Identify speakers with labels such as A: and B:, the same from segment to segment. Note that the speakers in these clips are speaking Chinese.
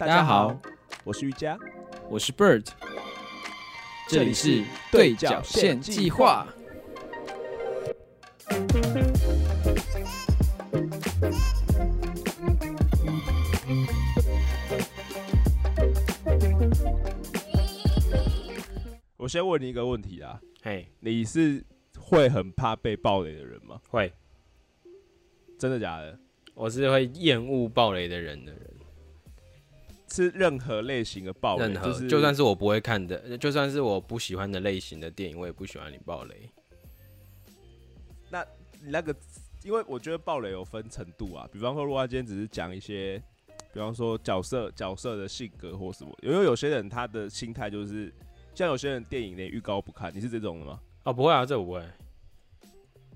A: 大家好，我是瑜伽，
B: 我是 Bird，这里是对角线计划。
A: 我先问你一个问题啊，
B: 嘿，
A: 你是会很怕被暴雷的人吗？
B: 会，
A: 真的假的？
B: 我是会厌恶暴雷的人的人，
A: 是任何类型的暴雷，
B: 任何
A: 就是
B: 就算是我不会看的，就算是我不喜欢的类型的电影，我也不喜欢你暴雷。
A: 那你那个，因为我觉得暴雷有分程度啊。比方说，如果他今天只是讲一些，比方说角色角色的性格或什么，因为有些人他的心态就是，像有些人电影连预告不看，你是这种的吗？
B: 哦，不会啊，这我不会。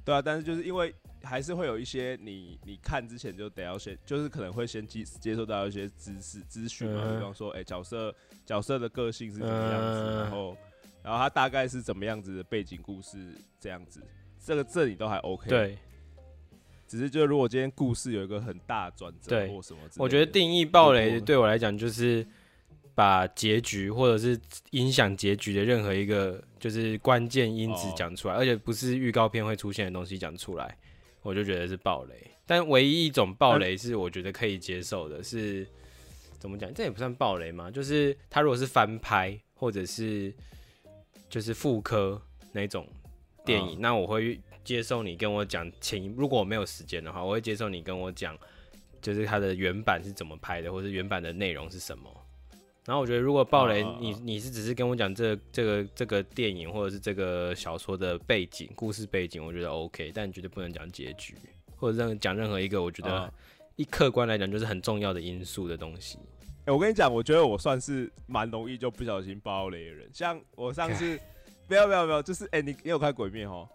A: 对啊，但是就是因为还是会有一些你你看之前就得要先，就是可能会先接接受到一些知识资讯嘛，
B: 嗯。
A: 比方说，哎、角色角色的个性是怎么样子，
B: 嗯。
A: 然后然后他大概是怎么样子的背景故事这样子，这个这里都还 OK。，
B: 对，
A: 只是就如果今天故事有一个很大转折
B: 对。
A: 或什么
B: 我觉得定义暴雷对我来讲就是把结局或者是影响结局的任何一个就是关键因子
A: 哦。
B: 讲出来，而且不是预告片会出现的东西讲出来，我就觉得是暴雷。但唯一一种暴雷是我觉得可以接受的是，怎么讲？这也不算暴雷嘛，就是他如果是翻拍或者是就是复刻那种电影，
A: 嗯
B: 那我会接受你跟我讲前一，如果我没有时间的话，我会接受你跟我讲，就是它的原版是怎么拍的，或者原版的内容是什么。然后我觉得，如果暴雷，你你是只是跟我讲这这个这个电影或者是这个小说的背景、故事背景，我觉得 OK，但绝对不能讲结局，或者任讲任何一个我觉得
A: 嗯
B: 一客观来讲就是很重要的因素的东西。
A: 哎、我跟你讲，我觉得我算是蛮容易就不小心爆雷的人。像我上次，不要不要不要，就是哎、你你有看《鬼灭》哦？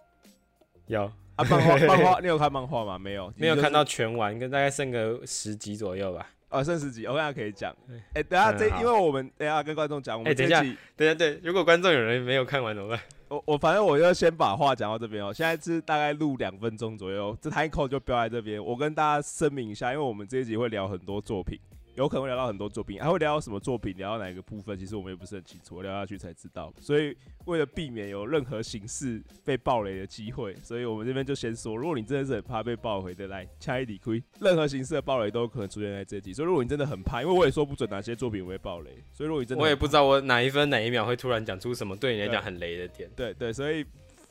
B: 有
A: 啊，漫画漫画，你有看漫画吗？没有，
B: 没有看到全完，跟大概剩个十集左右吧。
A: 哦，剩十集，我哦大家可以讲。哎、等下这，因为我们等一下跟观众讲，我
B: 们等一下
A: 们这一集，
B: 对对对，如果观众有人没有看完怎么办？
A: 我我反正我就先把话讲到这边哦。现在是大概录两分钟左右，这 time code 就标在这边。我跟大家声明一下，因为我们这一集会聊很多作品，有可能会聊到很多作品，还会聊到什么作品，聊到哪一个部分，其实我们也不是很清楚，我聊下去才知道。所以为了避免有任何形式被暴雷的机会，所以我们这边就先说，如果你真的是很怕被爆回的，来掐一理亏，任何形式的暴雷都有可能出现在这一集。所以如果你真的很怕，因为我也说不准哪些作品会爆雷，所以如果你真的
B: 我也不知道我哪一分哪一秒会突然讲出什么对你来讲很雷的点。
A: 对对，所以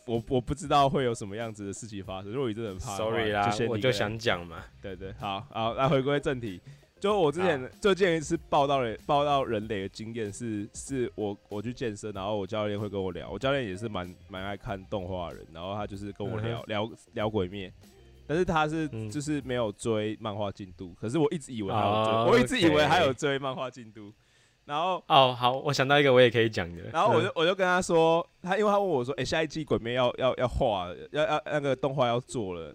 A: 我我不知道会有什么样子的事情发生。如果你真的很怕的
B: Sorry 啦我就想讲嘛。
A: 对对，好好，来回归正题。就我之前最近一次报道人报道人类的经验是，是我我去健身，然后我教练会跟我聊，我教练也是蛮蛮爱看动画人，然后他就是跟我聊、
B: 嗯
A: 聊聊鬼灭，但是他是
B: 嗯。
A: 就是没有追漫画进度，可是我一直以为他有追，
B: 哦
A: 我一直以为他有追漫画进度，然后
B: 哦，好，我想到一个我也可以讲的。
A: 然后我就
B: 嗯。
A: 我就跟他说，他因为他问我说，哎、下一季鬼灭要要要画，要要那个动画要做了，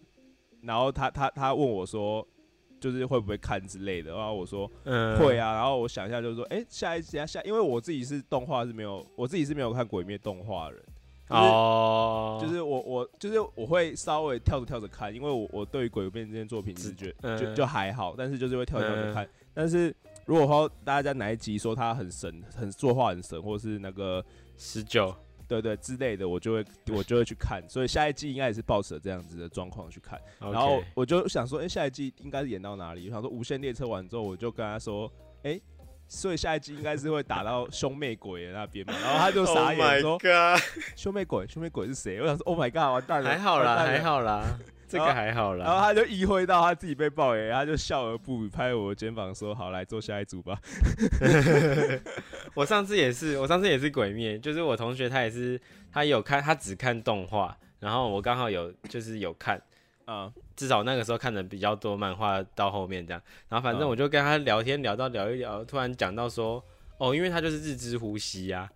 A: 然后他他他问我说，就是会不会看之类的，然后我说
B: 嗯。
A: 会啊，然后我想一下就是说，哎、下一季啊下，因为我自己是动画是没有，我自己是没有看鬼灭动画的人，就是
B: 哦，
A: 就是我我就是我会稍微跳着跳着看，因为我我对于鬼灭这件作品是觉
B: 嗯。
A: 就就还好，但是就是会跳着跳着看。但是如果说大家哪一集说他很神，很作画很神，或是那个
B: 十九，
A: 对对之类的，我就会我就会去看。所以下一季应该也是抱持着这样子的状况去看。然后我就想说，哎、下一季应该是演到哪里？我想说无限列车完之后，我就跟他说，哎、所以下一季应该是会打到兄妹鬼的那边嘛。然后他就傻眼说
B: God，
A: 兄妹鬼，兄妹鬼是谁？我想说，Oh my god，完蛋了，
B: 还好啦，还。好啦，这个还好啦。
A: 然后。他就意会到他自己被爆雷，他就笑而不语，拍我肩膀说：“好，来做下一组吧。
B: 我上次也是，我上次也是鬼灭，就是我同学他也是，他有看，他只看动画，然后我刚好有就是有看，”
A: 啊、
B: 至少那个时候看的比较多漫画到后面这样，然后反正
A: 嗯
B: 我就跟他聊天聊到聊一聊，突然讲到说，哦，因为他就是日之呼吸呀、
A: 啊，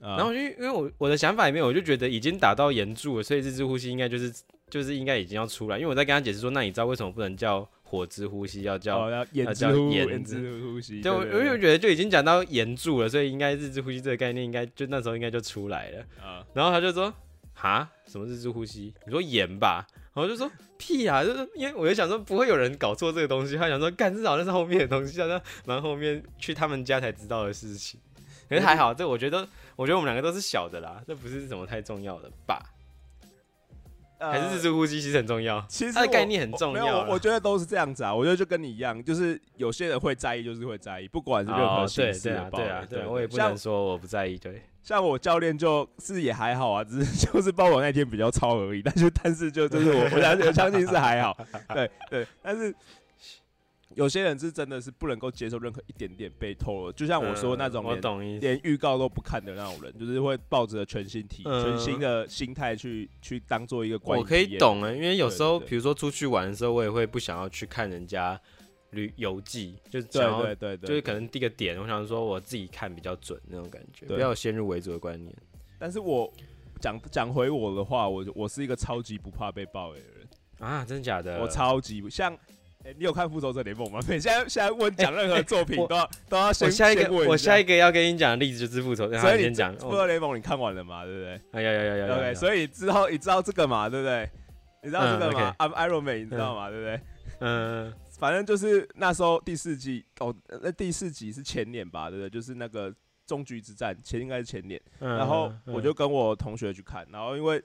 B: 然后我就因为我我的想法里面，我就觉得已经打到岩柱了，所以日之呼吸应该就是就是应该已经要出来，因为我在跟他解释说，那你知道为什么不能叫火之呼吸，要叫
A: 哦，要眼
B: 要叫
A: 之呼，吸。
B: 对，我
A: 对
B: 我就觉得就已经讲到岩柱了，所以应该日之呼吸这个概念应该就那时候应该就出来了。
A: 啊，
B: 然后他就说：“哈，什么日之呼吸？你说盐吧？”然后就说屁啊，就是因为我就想说不会有人搞错这个东西，他想说干至少那是后面的东西，好像蛮后面去他们家才知道的事情。可是还好，这我觉得我觉得我们两个都是小的啦，这不是什么太重要的吧？还是自助呼吸其实很重要，
A: 其实
B: 它的概念很重要。
A: 没有，我觉得都是这样子啊。我觉得就跟你一样，就是有些人会在意，就是会在意，不管是任何形式的
B: 暴力。对啊，对啊，我也不能说我不在意。对，
A: 像我教练就是也还好啊，只是就是包我那天比较超而已。但是但是就就是我我相我相信是还好。对对，但是。有些人是真的是不能够接受任何一点点被偷了，就像我说那种连连预告都不看的那种人，就是会抱着全新体、全新的心态去去当做一个。
B: 我可以懂啊，因为有时候比如说出去玩的时候，我也会不想要去看人家旅游记，就
A: 对对对对，
B: 就是可能第一个点，我想说我自己看比较准那种感觉，不要先入为主的观念。
A: 但是我讲讲回我的话，我我是一个超级不怕被爆的人
B: 啊，真的假的？
A: 我超级像。哎，你有看《复仇者联盟》吗？现在现在问讲任何作品都要都要先
B: 我下一个我下一个要跟你讲的例子就是《复仇者》，
A: 所以
B: 先讲《
A: 复仇者联盟》，你看完了嘛？对不对？
B: 哎呀呀呀呀
A: ！OK，所以之后你知道这个嘛？对不对？你知道这个吗？I'm Iron Man，你知道吗？对不对？嗯，反正就是那时候第四季哦，那第四集是前年吧？对不对？就是那个终局之战前应该是前年，然后我就跟我同学去看，然后因为。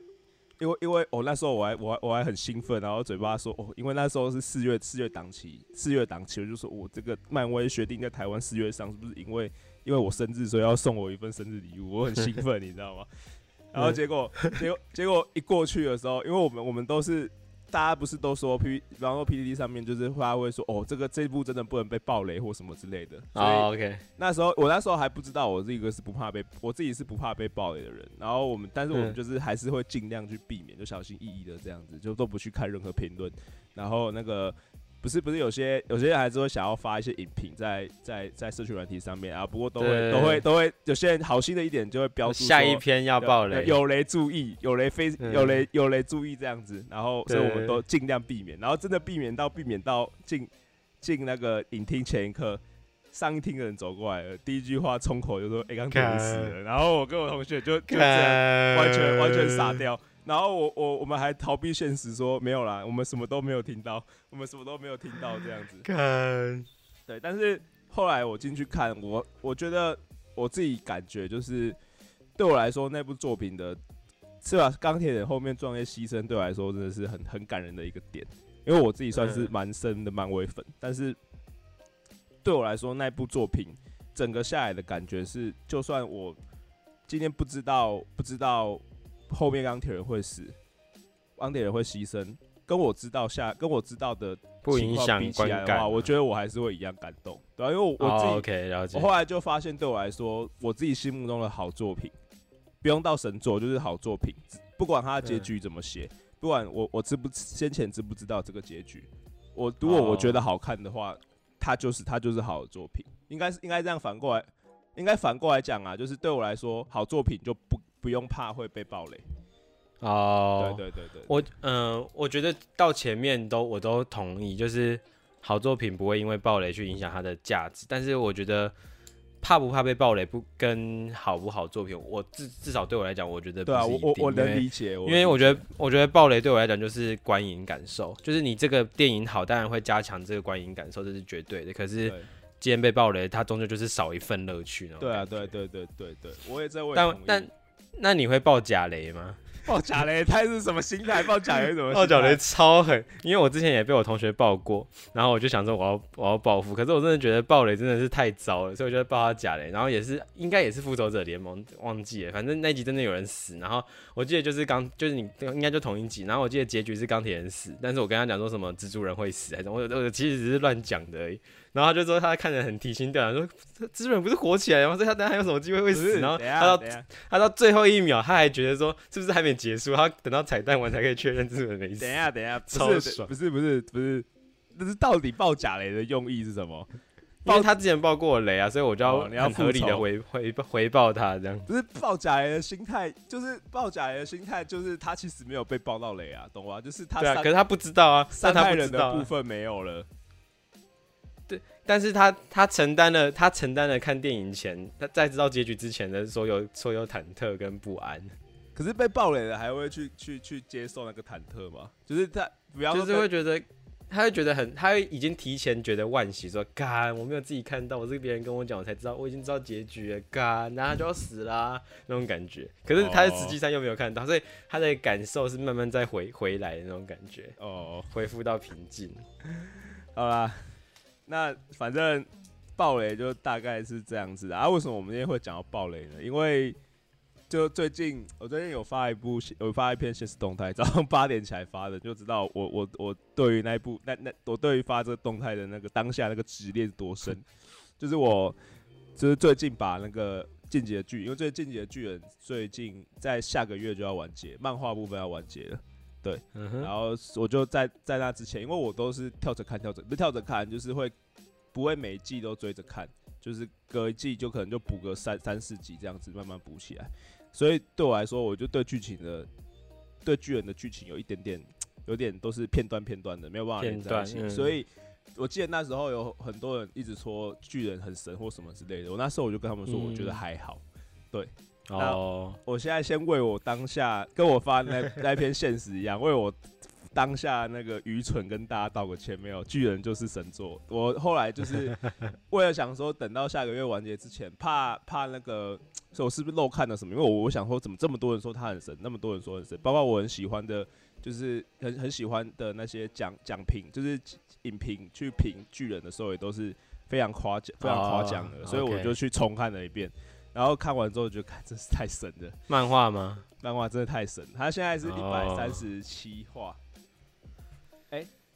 A: 因为因为哦那时候我还我还我还很兴奋，然后嘴巴说哦，因为那时候是四月四月档期，四月档期我就说我这个漫威决定在台湾四月上，是不是因为因为我生日所以要送我一份生日礼物？我很兴奋，你知道吗？然后结果结果结果一过去的时候，因为我们我们都是。大家不是都说 P，比方说 PPT 上面就是他会说哦，这个这一部真的不能被暴雷或什么之类的。
B: 哦，OK。
A: 那时候我那时候还不知道，我这个是不怕被，我自己是不怕被暴雷的人。然后我们，但是我们就是还是会尽量去避免，就小心翼翼的这样子，就都不去看任何评论。然后那个。不是不是，有些有些人还是会想要发一些影评在在在社群软体上面啊，不过都会都会都会，有些人好心的一点就会标注
B: 下一篇要爆雷，
A: 有雷注意，有雷非有雷有雷注意这样子，然后所以我们都尽量避免，然后真的避免到避免到进进那个影厅前一刻，上一厅的人走过来了，第一句话冲口就说哎刚电死了，然后我跟我同学就就这样完全完全傻掉。然后我我我们还逃避现实，说没有啦，我们什么都没有听到，我们什么都没有听到这样子。
B: 看，
A: 对，但是后来我进去看，我我觉得我自己感觉就是，对我来说那部作品的，是吧？钢铁人后面壮烈牺牲，对我来说真的是很很感人的一个点，因为我自己算是蛮深的漫威粉，但是对我来说那部作品整个下来的感觉是，就算我今天不知道不知道。后面钢铁人会死，钢铁人会牺牲，跟我知道下跟我知道的
B: 不影响
A: 比起来的话，我觉得我还是会一样感动，对啊？因为我我自己
B: ，OK，了解。
A: 我后来就发现，对我来说，我自己心目中的好作品，不用到神作，就是好作品，不管它的结局怎么写，不管我我知不先前知不知道这个结局，我如果我觉得好看的话，它就是它就是好的作品，应该是应该这样反过来，应该反过来讲啊，就是对我来说，好作品就不。不用怕会被暴雷。哦，对对对对，
B: 我嗯，我觉得到前面都我都同意，就是好作品不会因为暴雷去影响它的价值，但是我觉得怕不怕被暴雷不跟好不好作品，我至至少对我来讲，我觉得
A: 对啊，我我我能理解，
B: 因为我觉得我觉得暴雷对我来讲就是观影感受，就是你这个电影好，当然会加强这个观影感受，这是绝对的。可是既然被暴雷，它终究就是少一份乐趣
A: 对啊，对对对对对，我也在为
B: 但但。那你会爆假雷吗？
A: 爆假雷，他是什么心态？爆假雷怎么？
B: 爆假雷超狠，因为我之前也被我同学爆过，然后我就想说我要我要报复，可是我真的觉得爆雷真的是太糟了，所以我就爆他假雷，然后也是应该也是复仇者联盟忘记了，反正那集真的有人死，然后我记得就是钢就是你应该就同一集，然后我记得结局是钢铁人死，但是我跟他讲说什么蜘蛛人会死还是我我其实只是乱讲的。而已。然后他就说他看着很提心吊胆，说蜘蛛人不是火起来了吗？所以他等下还有什么机会会死？然后他到他到最后一秒，他还觉得说是不是还没结束？他等到彩蛋完才可以确认蜘蛛人没死。
A: 等一下，等一下，超爽！不是不是不是，那是到底爆假雷的用意是什么？
B: 因为他之前爆过雷啊，所以我就要很合理的回回回报他这样。
A: 不是爆假雷的心态，就是爆假雷的心态，就是他其实没有被爆到雷啊，懂吗？就是他，
B: 对啊，可是他不知道啊，
A: 伤害人的部分没有了。
B: 但是他他承担了他承担了看电影前他在知道结局之前的所有所有忐忑跟不安，
A: 可是被暴雷了还会去去去接受那个忐忑吗？就是他不要
B: 就是会觉得，他会觉得很，他已经提前觉得惋惜，说干我没有自己看到，我是别人跟我讲我才知道，我已经知道结局了，干然后他就要死啦那种感觉。可是他实际上又没有看到，所以他的感受是慢慢在回回来的那种感觉，
A: 哦，
B: 恢复到平静。
A: 好啦，那反正暴雷就大概是这样子啊。为什么我们今天会讲到暴雷呢？因为就最近，我最近有发一部，有发一篇现实动态，早上 八点起来发的，就知道我我我对于那一部那那我对于发这个动态的那个当下那个执念多深，就是我就是最近把那个进阶的剧，因为这进阶的巨人最近在下个月就要完结，漫画部分要完结了，对，然后我就在在那之前，因为我都是跳着看跳着不跳着看，就是会不会每一季都追着看，就是隔一季就可能就补个三三四集这样子慢慢补起来。所以对我来说，我就对剧情的，对巨人的剧情有一点点，有点都是片段片段的，没有办法连在一起。所以我记得那时候有很多人一直说巨人很神或什么之类的，我那时候我就跟他们说，我觉得还好。对，哦，我现在先为我当下跟我发那 那篇现实一样，为我。当下那个愚蠢跟大家道个歉，没有巨人就是神作。我后来就是 为了想说，等到下个月完结之前，怕怕那个，所以我是不是漏看了什么？因为我我想说，怎么这么多人说他很神，那么多人说很神，包括我很喜欢的，就是很很喜欢的那些奖奖评，就是影评去评巨人的时候，也都是非常夸奖，非常夸奖的。所以我就去重看了一遍，然后看完之后就看，真是太神了。
B: 漫画吗？
A: 漫画真的太神，他现在是一百三十七话。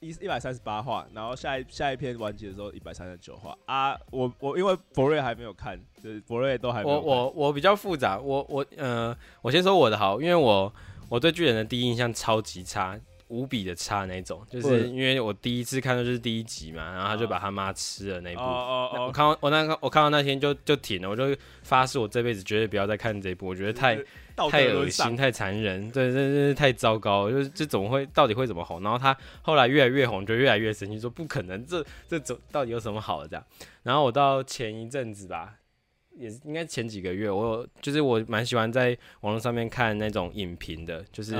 A: 一一百三十八话，然后下一下一篇完结的时候一百三十九话啊！我我因为博瑞还没有看，就是博瑞都还没有。
B: 我我我比较复杂，我我呃，我先说我的好，因为我我对巨人的第一印象超级差，无比的差那种，就是因为我第一次看到就是第一集嘛，然后他就把他妈吃了那一部，我看到我那个我看到那天就就停了，我就发誓我这辈子绝对不要再看这一部，我觉得太。太恶心，太残忍，对，这真是太糟糕。就是这怎么会，到底会怎么红？然后他后来越来越红，就越来越生气，说不可能，这这怎到底有什么好的这样？然后我到前一阵子吧，也应该前几个月，我就是我蛮喜欢在网络上面看那种影评的，就是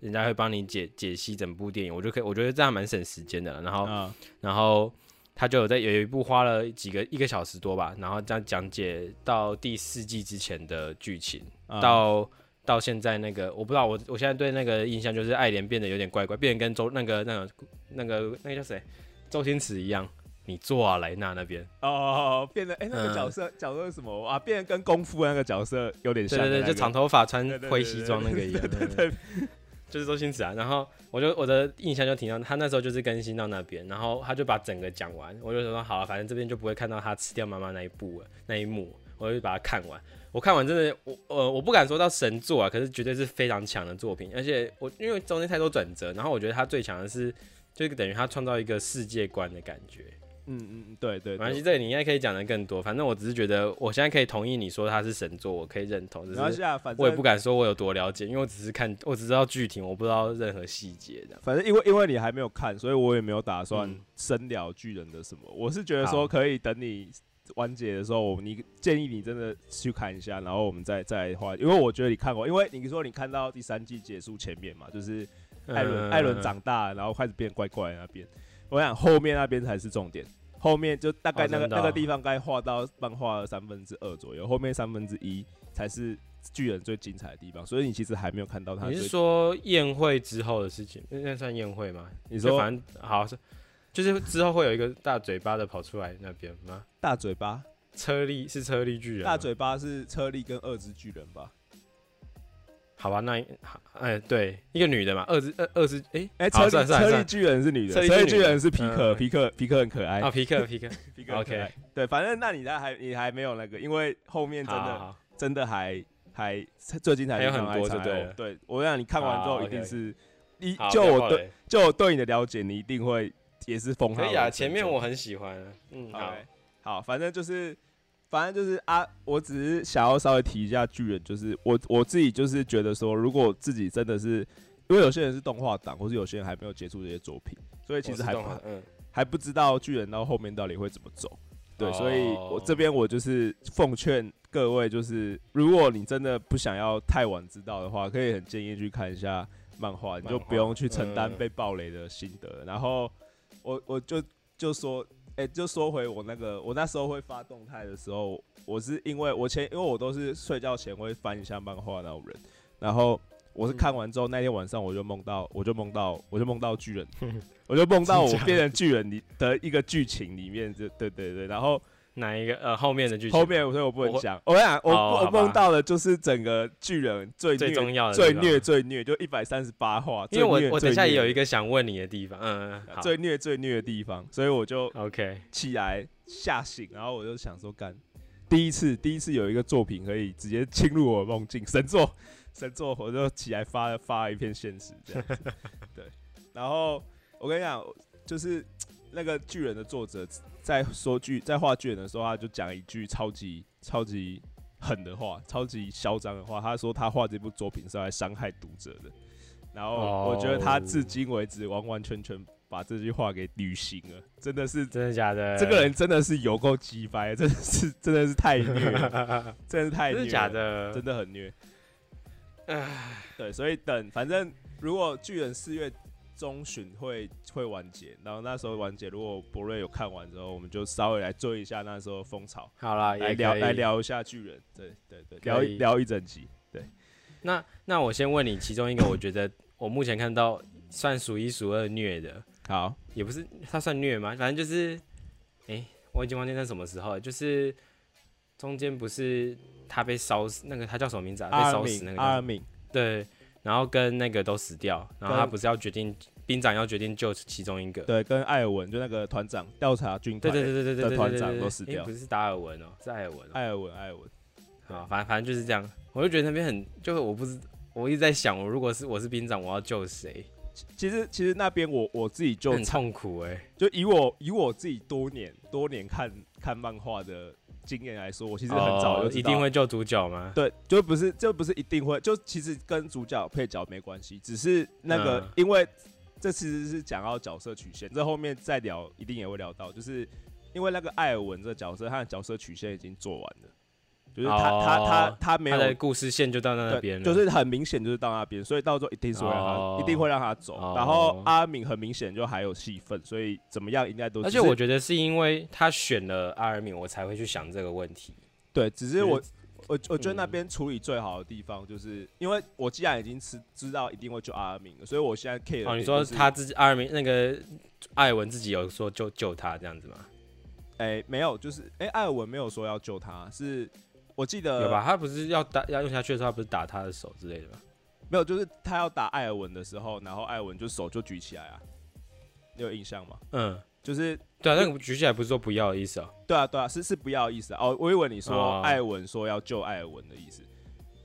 B: 人家会帮你解解析整部电影，我就可以，我觉得这样蛮省时间的。然后，然后他就有在有一部花了几个一个小时多吧，然后这样讲解到第四季之前的剧情到。到现在那个我不知道，我我现在对那个印象就是爱莲变得有点怪怪，变得跟周那个那个那个那个叫谁，周星驰一样，你坐啊莱纳那边
A: 哦，变得哎那个角色角色是什么啊？变得跟功夫那个角色有点像，
B: 对对对，就长头发穿灰西装那个一样，
A: 对对，
B: 就是周星驰啊。然后我就我的印象就停到他那时候就是更新到那边，然后他就把整个讲完，我就说好，啊反正这边就不会看到他吃掉妈妈那一部了那一幕，我就把它看完。我看完真的，我呃，我不敢说到神作啊，可是绝对是非常强的作品。而且我因为中间太多转折，然后我觉得他最强的是，就等于他创造一个世界观的感觉。
A: 嗯嗯，对对。没
B: 关系，这个你应该可以讲的更多。反正我只是觉得，我现在可以同意你说他是神作，我可以认同。然后现在，反正我也不敢说我有多了解，因为我只是看，我只知道剧情，我不知道任何细节的。
A: 反正因为因为你还没有看，所以我也没有打算深聊巨人的什么。我是觉得说可以等你。完结的时候，你建议你真的去看一下，然后我们再再画，因为我觉得你看过，因为你说你看到第三季结束前面嘛，就是艾伦艾伦长大，然后开始变怪怪那边，我想后面那边才是重点，后面就大概那个那个地方该画到漫画了三分之二左右，后面三分之一才是巨人最精彩的地方，所以你其实还没有看到他。
B: 你是说宴会之后的事情？那算宴会吗？
A: 你说
B: 反正好是。就是之后会有一个大嘴巴的跑出来那边吗？
A: 大嘴巴，
B: 车力是车力巨人。
A: 大嘴巴是车力跟二只巨人吧？
B: 好吧，那哎对，一个女的嘛，二十二二十哎
A: 哎，车车力巨人是女的，车力巨人。是皮克，皮克皮克很可爱。
B: 啊，皮克皮克。
A: 皮克 OK，对，反正那你还你还没有那个，因为后面真的真的还还最精彩
B: 有很多，
A: 对对，我想你看完之后一定是一就我对就我对你的了解，你一定会。也是封号。
B: 可以啊，前面我很喜欢。嗯，
A: 好，好，反正就是，反正就是啊，我只是想要稍微提一下巨人，就是我我自己就是觉得说，如果自己真的是，因为有些人是动画党，或是有些人还没有接触这些作品，所以其实还嗯还不知道巨人到后面到底会怎么走。对，所以我这边我就是奉劝各位，就是如果你真的不想要太晚知道的话，可以很建议去看一下漫画，你就不用去承担被暴雷的心得。然后我我就就说，哎，就说回我那个，我那时候会发动态的时候，我是因为我前因为我都是睡觉前会翻一下漫画那种人，然后我是看完之后那天晚上我就梦到，我就梦到，我就梦到巨人。我就梦到我变成巨人里的一个剧情里面，就对对对，然后
B: 哪一个呃后面的剧情？
A: 后面所以我不能讲。我讲我我梦到的就是整个巨人最
B: 最重要的
A: 最虐最虐，就一百三十八话。
B: 因为我我等下也有一个想问你的地方，嗯，
A: 最虐最虐的地方，所以我就
B: OK
A: 起来吓醒，然后我就想说干，第一次第一次有一个作品可以直接侵入我梦境，神作 神作，我就起来发发了一片现实这样子，对，然后。我跟你讲，就是那个巨人的作者在说剧在画巨人的时候，他就讲一句超级超级狠的话，超级嚣张的话。他说他画这部作品是来伤害读者的。然后我觉得他至今为止完完全全把这句话给履行了，真的是
B: 真的假的？
A: 这个人真的是有够鸡掰，真的是真的是太虐，真的是太虐，
B: 假的，
A: 真的很虐。唉，对，所以等反正如果巨人四月。中旬会会完结，然后那时候完结，如果博瑞有看完之后，我们就稍微来追一下那时候风潮。
B: 好啦，
A: 来聊来聊一下巨人，对对对，聊一聊一整集。对，
B: 那那我先问你，其中一个我觉得我目前看到算数一数二虐的，
A: 好，
B: 也不是他算虐吗？反正就是，哎，我已经忘记那什么时候了，就是中间不是他被烧死，那个他叫什么名字啊？被烧死那个
A: 阿尔敏，
B: 对。然后跟那个都死掉，然后他不是要决定兵长要决定救其中一个，
A: 对，跟艾尔文就那个团长调查军团，
B: 对对对对对
A: 对团长都死掉，
B: 不是达尔文哦，是艾尔文，
A: 艾尔文艾尔文，
B: 啊，反正反正就是这样，我就觉得那边很，就是我不知，我一直在想，我如果是我是兵长，我要救谁？
A: 其实其实那边我我自己就
B: 很痛苦哎，
A: 就以我以我自己多年多年看看漫画的。经验来说，我其实很早就
B: 一定会救主角吗？
A: 对，就不是，就不是一定会，就其实跟主角配角没关系，只是那个，因为这其实是讲到角色曲线，这后面再聊，一定也会聊到，就是因为那个艾尔文这个角色，他的角色曲线已经做完了。就是他他他他没有
B: 故事线就到那边，
A: 就是很明显就是到那边，所以到时候一定是会让他一定会让他走。然后阿敏很明显就还有戏份，所以怎么样应该都。
B: 而且我觉得是因为他选了阿尔敏，我才会去想这个问题。
A: 对，只是我我我觉得那边处理最好的地方，就是因为我既然已经知知道一定会救阿尔敏了，所以我现在 care。哦，
B: 你说他自己阿尔敏那个艾文自己有说救救他这样子吗？
A: 哎，没有，就是哎，艾尔文没有说要救他，是。我记得
B: 有吧？他不是要打要用下去的时候，他不是打他的手之类的吗？
A: 没有，就是他要打艾尔文的时候，然后艾尔文就手就举起来啊。你有印象吗？
B: 嗯，
A: 就是
B: 对啊，那个举起来不是说不要的意思啊？
A: 对啊，对啊，是是不要的意思啊。哦，我以为你说艾尔文说要救艾尔文的意思。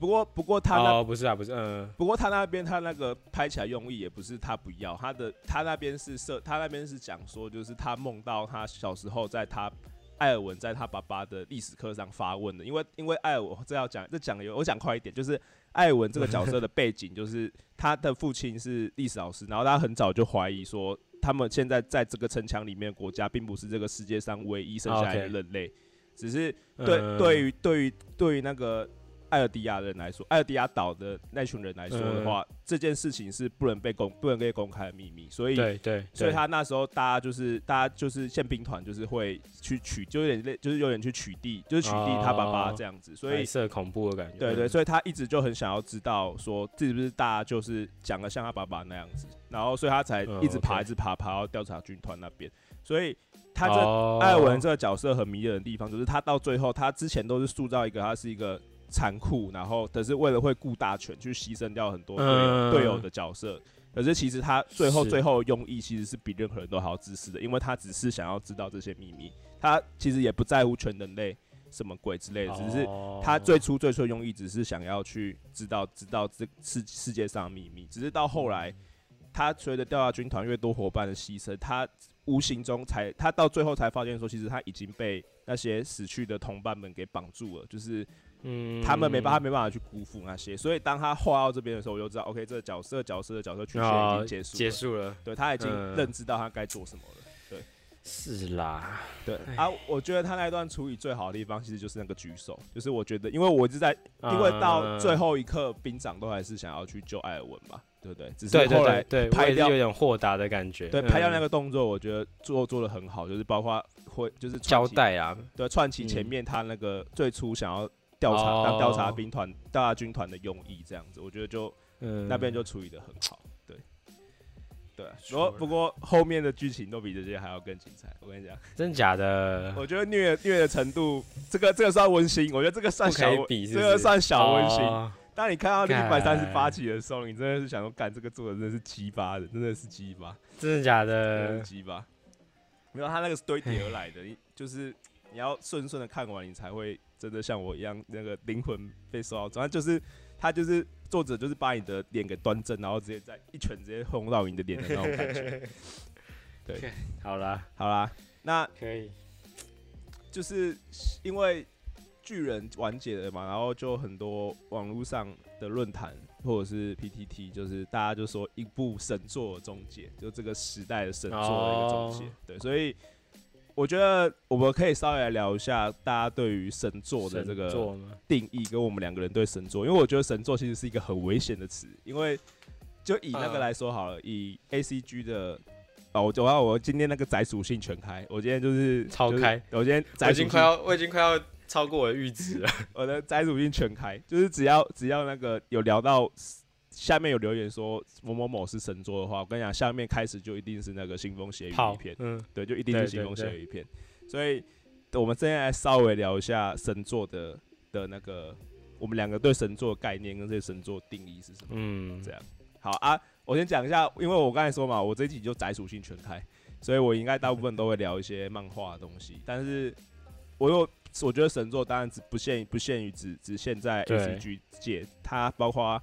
A: 不过不过他
B: 哦不是啊不是嗯，
A: 不过他那边他那个拍起来用意也不是他不要他的，他那边是设他那边是讲说就是他梦到他小时候在他。艾尔文在他爸爸的历史课上发问的，因为因为艾尔文这要讲这讲有我讲快一点，就是艾尔文这个角色的背景，就是他的父亲是历史老师，然后他很早就怀疑说，他们现在在这个城墙里面国家，并不是这个世界上唯一生下来的人类，只是对对于对于对于那个。艾尔迪亚人来说，艾尔迪亚岛的那群人来说的话，这件事情是不能被公不能被公开的秘密，所以
B: 对对，
A: 所以他那时候大家就是大家就是宪兵团就是会去取，就有点类就是有点去取缔，就是取缔他爸爸这样子，所以
B: 白色恐怖的感觉。
A: 对对，所以他一直就很想要知道说是不是大家就是讲的像他爸爸那样子，然后所以他才一直爬一直爬爬到调查军团那边。所以他这艾尔文这个角色很迷人的地方，就是他到最后他之前都是塑造一个他是一个。残酷，然后可是为了会顾大权，去牺牲掉很多队队友的角色。可是其实他最后最后用意其实是比任何人都好自私的，因为他只是想要知道这些秘密，他其实也不在乎全人类什么鬼之类的，只是他最初最初用意只是想要去知道知道这世世界上的秘密。只是到后来，他随着调查军团越多伙伴的牺牲，他无形中才他到最后才发现说，其实他已经被那些死去的同伴们给绑住了，就是。
B: 嗯，
A: 他们没办法，没办法去辜负那些，所以当他画到这边的时候，我就知道，OK，这个角色角色的角色曲线已经结束
B: 结束了，
A: 对他已经认知到他该做什么了。对，
B: 是啦，
A: 对。啊，我觉得他那一段处理最好的地方，其实就是那个举手，就是我觉得，因为我一直在，因为到最后一刻，兵长都还是想要去救艾尔文嘛，对不对？只是后来
B: 对
A: 拍掉
B: 有点豁达的感觉，
A: 对，拍掉那个动作，我觉得做做的很好，就是包括会就是
B: 交代啊，
A: 对，串起前面他那个最初想要调查当调查兵团调查军团的用意，这样子，我觉得就那边就处理的很好。对，不过不过后面的剧情都比这些还要更精彩。我跟你讲，
B: 真假的？
A: 我觉得虐虐的程度，这个这个算温馨，我觉得这个算小，
B: 这
A: 个算小温馨。当你看到第一百三十八集的时候，你真的是想说，干这个做的真的是鸡巴的，真的是鸡巴，
B: 真的假的？
A: 鸡巴。没有，他那个是堆叠而来的，就是你要顺顺的看完，你才会真的像我一样，那个灵魂被受到主要就是他就是。作者就是把你的脸给端正，然后直接在一拳直接轰到你的脸的那种感觉。对，
B: 好啦，
A: 好啦，那
B: 可以，
A: 就是因为巨人完结了嘛，然后就很多网络上的论坛或者是 PTT，就是大家就说一部神作终结，就这个时代的神作的一个终结。对，所以。我觉得我们可以稍微来聊一下大家对于神作的这个定义，跟我们两个人对神作，因为我觉得神作其实是一个很危险的词，因为就以那个来说好了，以 A C G 的哦，我我我今天那个宅属性全开，我今天就是
B: 超开，
A: 我今天
B: 我已经快要我已经快要超过我的阈值了，
A: 我的宅属性全开，就是只要只要那个有聊到。下面有留言说某某某是神作的话，我跟你讲，下面开始就一定是那个腥风血雨一片，嗯，对，就一定是腥风血雨一片。所以，我们现在来稍微聊一下神作的的那个，我们两个对神作的概念跟这些神作定义是什么？嗯，这样。好啊，我先讲一下，因为我刚才说嘛，我这一集就宅属性全开，所以我应该大部分都会聊一些漫画的东西。但是，我又我觉得神作当然只不限不限于只只限在 A C G 界，它包括。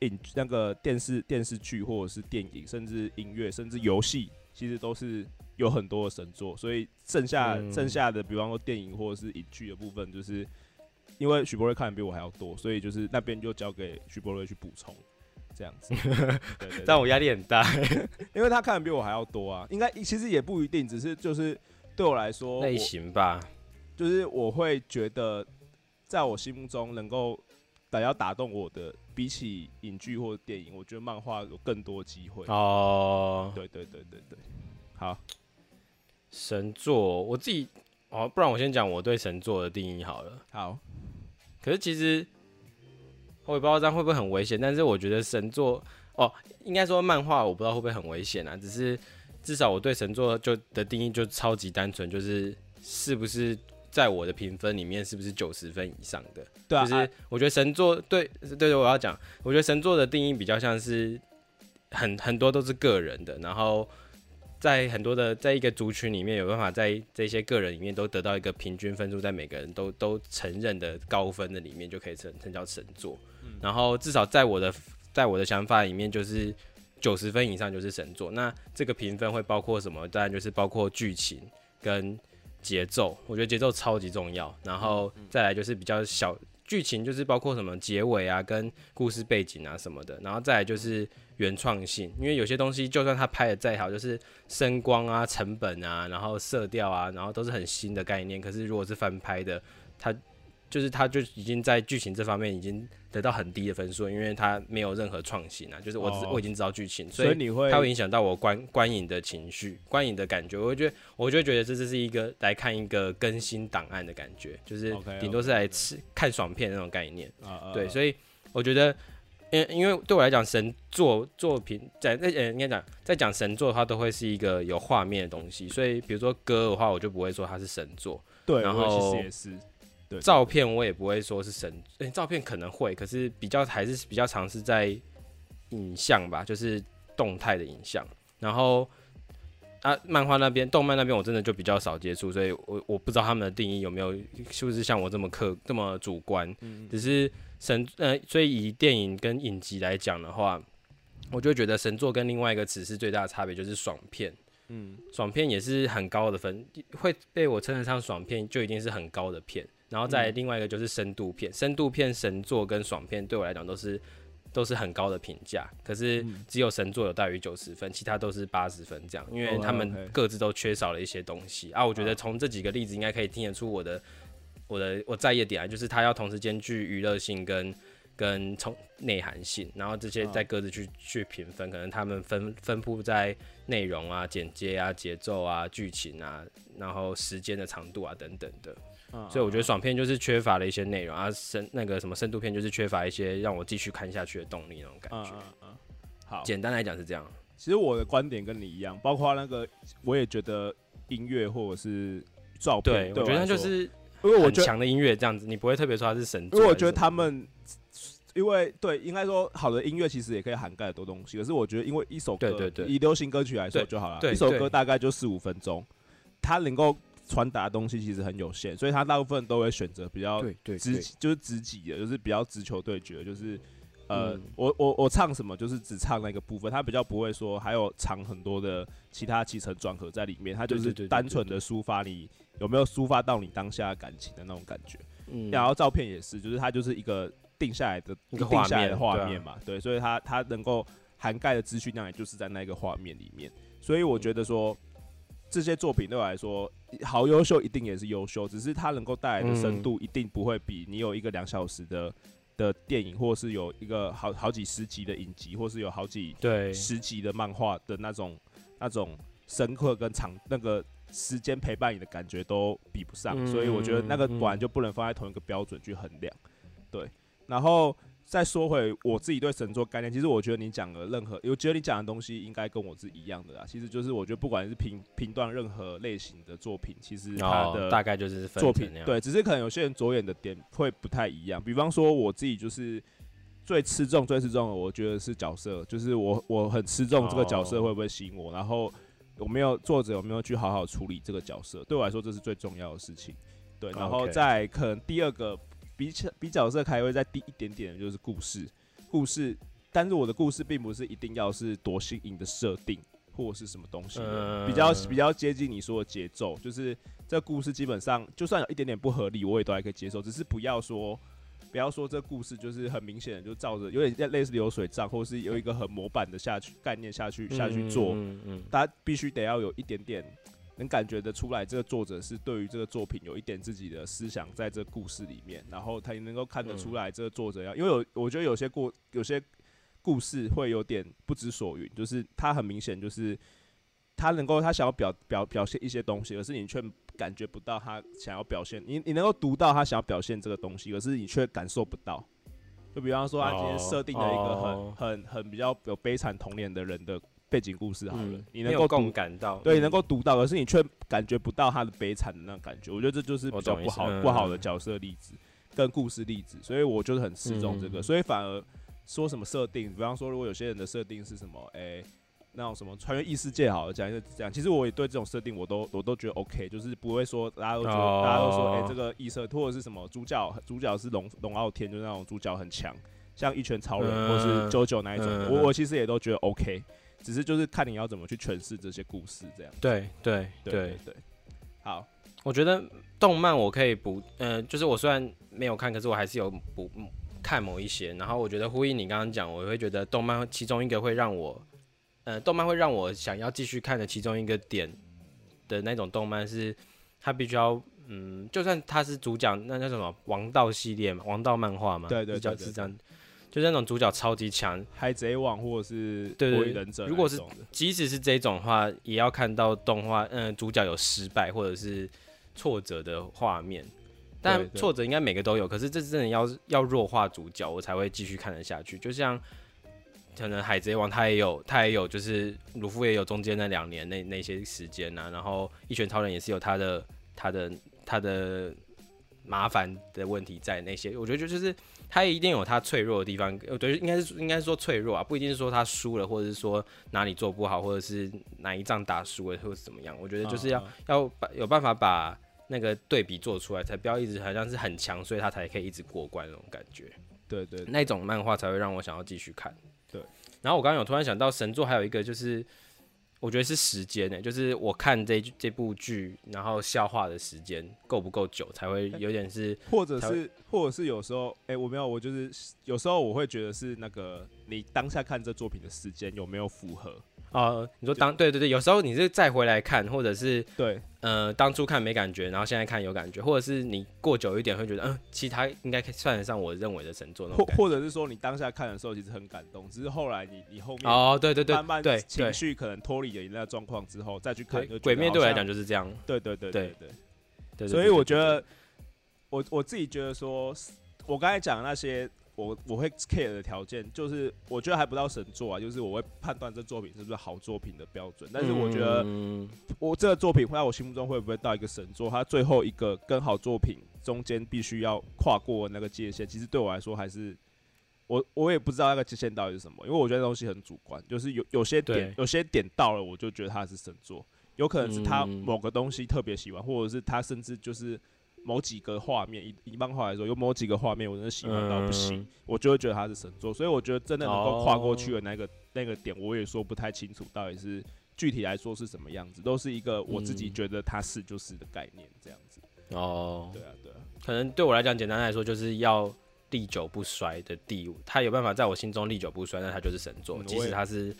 A: 影那个电视电视剧或者是电影，甚至音乐，甚至游戏，其实都是有很多的神作。所以剩下剩下的，比方说电影或者是影剧的部分，就是因为许博瑞看的比我还要多，所以就是那边就交给许博瑞去补充，这样子。
B: 但我压力很大，
A: 因为他看的比我还要多啊。应该其实也不一定，只是就是对我来说
B: 类型吧，
A: 就是我会觉得在我心目中能够。想要打动我的，比起影剧或电影，我觉得漫画有更多机会。哦，对对对对对，好，
B: 神作，我自己哦，不然我先讲我对神作的定义好了。
A: 好，
B: 可是其实我也不知道这样会不会很危险，但是我觉得神作哦，应该说漫画，我不知道会不会很危险啊。只是至少我对神作就的定义就超级单纯，就是是不是。在我的评分里面，是不是九十分以上的？
A: 对啊，
B: 就是我觉得神作，对对对，我要讲，我觉得神作的定义比较像是很很多都是个人的，然后在很多的在一个族群里面，有办法在这些个人里面都得到一个平均分数，在每个人都都承认的高分的里面，就可以称称叫神作。然后至少在我的在我的想法里面，就是九十分以上就是神作。那这个评分会包括什么？当然就是包括剧情跟。节奏，我觉得节奏超级重要，然后再来就是比较小剧情，就是包括什么结尾啊、跟故事背景啊什么的，然后再来就是原创性，因为有些东西就算它拍的再好，就是声光啊、成本啊、然后色调啊，然后都是很新的概念，可是如果是翻拍的，它就是它就已经在剧情这方面已经。得到很低的分数，因为它没有任何创新啊，就是我我已经知道剧情，所以
A: 你会
B: 它会影响到我观观影的情绪、观影的感觉。我会觉得，我就觉得这这是一个来看一个更新档案的感觉，就是顶多是来吃看爽片那种概念。对，所以我觉得，因因为对我来讲，神作作品在那呃应该讲在讲神作的话，都会是一个有画面的东西。所以比如说歌的话，我就不会说它是神作。
A: 对，
B: 然后
A: 也是。
B: 照片我也不会说是神，诶，照片可能会，可是比较还是比较尝试在影像吧，就是动态的影像。然后啊，漫画那边、动漫那边我真的就比较少接触，所以我我不知道他们的定义有没有是不是像我这么客这么主观。只是神，呃，所以以电影跟影集来讲的话，我就觉得神作跟另外一个词是最大的差别就是爽片。嗯，爽片也是很高的分，会被我称得上爽片就一定是很高的片。然后再另外一个就是深度片，深度片、神作跟爽片对我来讲都是都是很高的评价，可是只有神作有大于九十分，其他都是八十分这样，因为他们各自都缺少了一些东西啊。我觉得从这几个例子应该可以听得出我的我的我在意的点啊，就是它要同时兼具娱乐性跟。跟从内涵性，然后这些再各自去去评分，可能他们分分布在内容啊、剪接啊、节奏啊、剧情啊，然后时间的长度啊等等的。所以我觉得爽片就是缺乏了一些内容啊，深那个什么深度片就是缺乏一些让我继续看下去的动力那种感觉。
A: 好，
B: 简单来讲是这样。
A: 其实我的观点跟你一样，包括那个我也觉得音乐或者是照片，
B: 我觉得
A: 就
B: 是因为我觉得强的音乐这样子，你不会特别说它是神。
A: 因为我觉得他们。因为对，应该说好的音乐其实也可以涵盖很多东西。可是我觉得，因为一首歌，对对对以流行歌曲来说就好了，一首歌大概就四五分钟，它能够传达的东西其实很有限，所以他大部分都会选择比较直，就是直己的，就是比较直球对决，就是呃，我我我唱什么就是只唱那个部分，他比较不会说还有藏很多的其他起承转合在里面，他就是单纯的抒发你有没有抒发到你当下感情的那种感觉。嗯，然后照片也是，就是它就是一个。定下来的
B: 一个
A: 定下来的画面嘛，对，所以它它能够涵盖的资讯量，也就是在那个画面里面。所以我觉得说，这些作品对我来说，好优秀，一定也是优秀，只是它能够带来的深度，一定不会比你有一个两小时的的电影，或是有一个好好几十集的影集，或是有好几
B: 对
A: 十集的漫画的那种那种深刻跟长那个时间陪伴你的感觉都比不上。所以我觉得那个果然就不能放在同一个标准去衡量，对。然后再说回我自己对神作概念，其实我觉得你讲的任何，我觉得你讲的东西应该跟我是一样的啦。其实就是我觉得不管是评评断任何类型的作品，其实它的
B: 大概就是
A: 作品对，只是可能有些人着眼的点会不太一样。比方说我自己就是最吃重、最吃重的，我觉得是角色，就是我我很吃重这个角色会不会吸引我，然后有没有作者有没有去好好处理这个角色，对我来说这是最重要的事情。对，然后再可能第二个。比起比角色开会再低一点点，就是故事，故事，但是我的故事并不是一定要是多新颖的设定或者是什么东西，比较比较接近你说的节奏，就是这故事基本上就算有一点点不合理，我也都还可以接受，只是不要说不要说这故事就是很明显的就照着有点类似流水账，或者是有一个很模板的下去概念下去下去做，大家必须得要有一点点。能感觉得出来，这个作者是对于这个作品有一点自己的思想在这故事里面，然后他也能够看得出来，这个作者要，因为有我觉得有些故有些故事会有点不知所云，就是他很明显就是他能够他想要表表表现一些东西，可是你却感觉不到他想要表现，你你能够读到他想要表现这个东西，可是你却感受不到。就比方说他今天设定了一个很很很比较有悲惨童年的人的。背景故事好了，你能够
B: 共感到，
A: 对，能够读到，可是你却感觉不到他的悲惨的那种感觉。我觉得这就是比较不好不好的角色例子跟故事例子，所以我就是很失重这个。所以反而说什么设定，比方说如果有些人的设定是什么，哎，那种什么穿越异世界，好了讲一个这样。其实我也对这种设定，我都我都觉得 OK，就是不会说大家都觉得大家都说，哎，这个异色或者是什么主角主角是龙龙傲天，就是那种主角很强，像一拳超人或是九九那一种，我我其实也都觉得 OK。只是就是看你要怎么去诠释这些故事，这样。
B: 对对对
A: 对。好，
B: 我觉得动漫我可以补，呃，就是我虽然没有看，可是我还是有补看某一些。然后我觉得呼应你刚刚讲，我会觉得动漫其中一个会让我，呃，动漫会让我想要继续看的其中一个点的那种动漫是，它必须要，嗯，就算它是主角，那叫什么王道系列嘛，王道漫画嘛，
A: 对对，
B: 叫是这样。就是那种主角超级强，
A: 海贼王或者是
B: 对对
A: 忍者，
B: 如果是即使是这种话，也要看到动画，嗯，主角有失败或者是挫折的画面。但挫折应该每个都有，可是这真的要要弱化主角，我才会继续看得下去。就像可能海贼王，他也有他也有，就是鲁夫也有中间那两年那那些时间呐，然后一拳超人也是有他的他的他的麻烦的问题在那些，我觉得就就是。他一定有他脆弱的地方，呃，对，应该是应该是说脆弱啊，不一定是说他输了，或者是说哪里做不好，或者是哪一仗打输了，或者怎么样。我觉得就是要要把有办法把那个对比做出来，才不要一直好像是很强，所以他才可以一直过关那种感觉。
A: 对对，
B: 那种漫画才会让我想要继续看。
A: 对。
B: 然后我刚刚有突然想到神作，还有一个就是。我觉得是时间呢、就是我看这这部剧，然后消化的时间够不够久，才会有点是
A: 或者是或者是有时候，哎、我没有，我就是有时候我会觉得是那个你当下看这作品的时间有没有符合？
B: 哦、你说当对对对，有时候你是再回来看，或者是
A: 对，
B: 呃当初看没感觉，然后现在看有感觉，或者是你过久一点会觉得，嗯、其他应该可以算得上我认为的神作那
A: 或。或者是说你当下看的时候其实很感动，只是后来你你后面
B: 哦，对对对
A: 慢慢
B: 对对
A: 情绪可能脱离了你那个状况之后再去看，
B: 鬼面对我来讲就是这样。
A: 对对对对对。所以我觉得，我我自己觉得说，我刚才讲的那些，我我会 care 的条件，就是我觉得还不到神作啊，就是我会判断这作品是不是好作品的标准。但是我觉得，
B: 嗯
A: 我这个作品会在我心目中会不会到一个神作？它最后一个跟好作品中间必须要跨过那个界限，其实对我来说还是。我我也不知道那个界限到底是什么，因为我觉得东西很主观，就是有有些点有些点到了，我就觉得它是神作，有可能是他
B: 嗯
A: 某个东西特别喜欢，或者是他甚至就是某几个画面，以以漫画来说，有某几个画面我真的喜欢到不行，
B: 嗯
A: 我就会觉得它是神作。所以我觉得真的能够跨过去
B: 哦
A: 的那个、那个点，我也说不太清楚到底是具体来说是什么样子，都是一个我自己
B: 嗯
A: 觉得它是就是的概念这样子。
B: 哦，
A: 对啊，对啊，
B: 可能对我来讲，简单来说就是要历久不衰的地位，他有办法在我心中历久不衰，那他就是神作。即使他是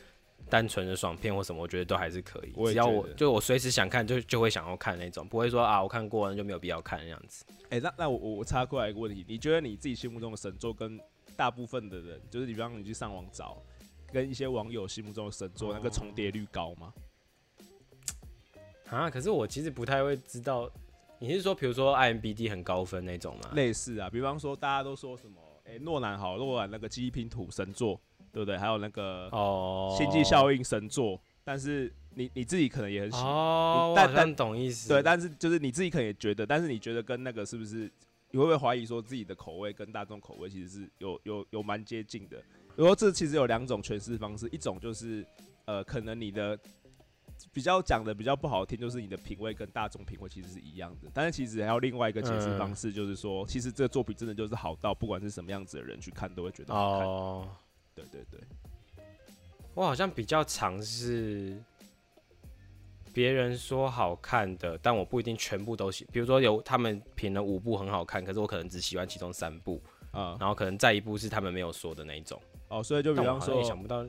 B: 单纯的爽片或什么，我觉得都还是可以。
A: 我
B: 只要我就我随时想看就就会想要看那种，不会说啊我看过了就没有必要看那样子。
A: 哎、那那我我我插过来一个问题，你觉得你自己心目中的神作跟大部分的人，就是你比方你去上网找，跟一些网友心目中的神作、那个重叠率高吗？
B: 啊，可是我其实不太会知道，你是说比如说 IMBD 很高分那种吗？
A: 类似啊，比方说大家都说什么，哎、诺兰好，诺兰那个记忆拼图神作，对不对？还有那个
B: 哦，
A: 星际效应神作，但是你你自己可能也很喜欢，
B: 哦，
A: 但但
B: 懂意思。
A: 对，但是就是你自己可能也觉得，但是你觉得跟那个是不是，你会不会怀疑说自己的口味跟大众口味其实是有有有蛮接近的？然后这其实有两种诠释方式，一种就是呃，可能你的比较讲的比较不好听，就是你的品味跟大众品味其实是一样的，但是其实还有另外一个解释
B: 嗯
A: 方式，就是说，其实这个作品真的就是好到不管是什么样子的人去看都会觉得好看。
B: 哦，
A: 对对对，
B: 我好像比较尝试别人说好看的，但我不一定全部都喜。比如说有他们评了五部很好看，可是我可能只喜欢其中三部，
A: 啊、
B: 然后可能再一部是他们没有说的那一种。
A: 哦，所以就比方
B: 说我好像也
A: 说，
B: 想不到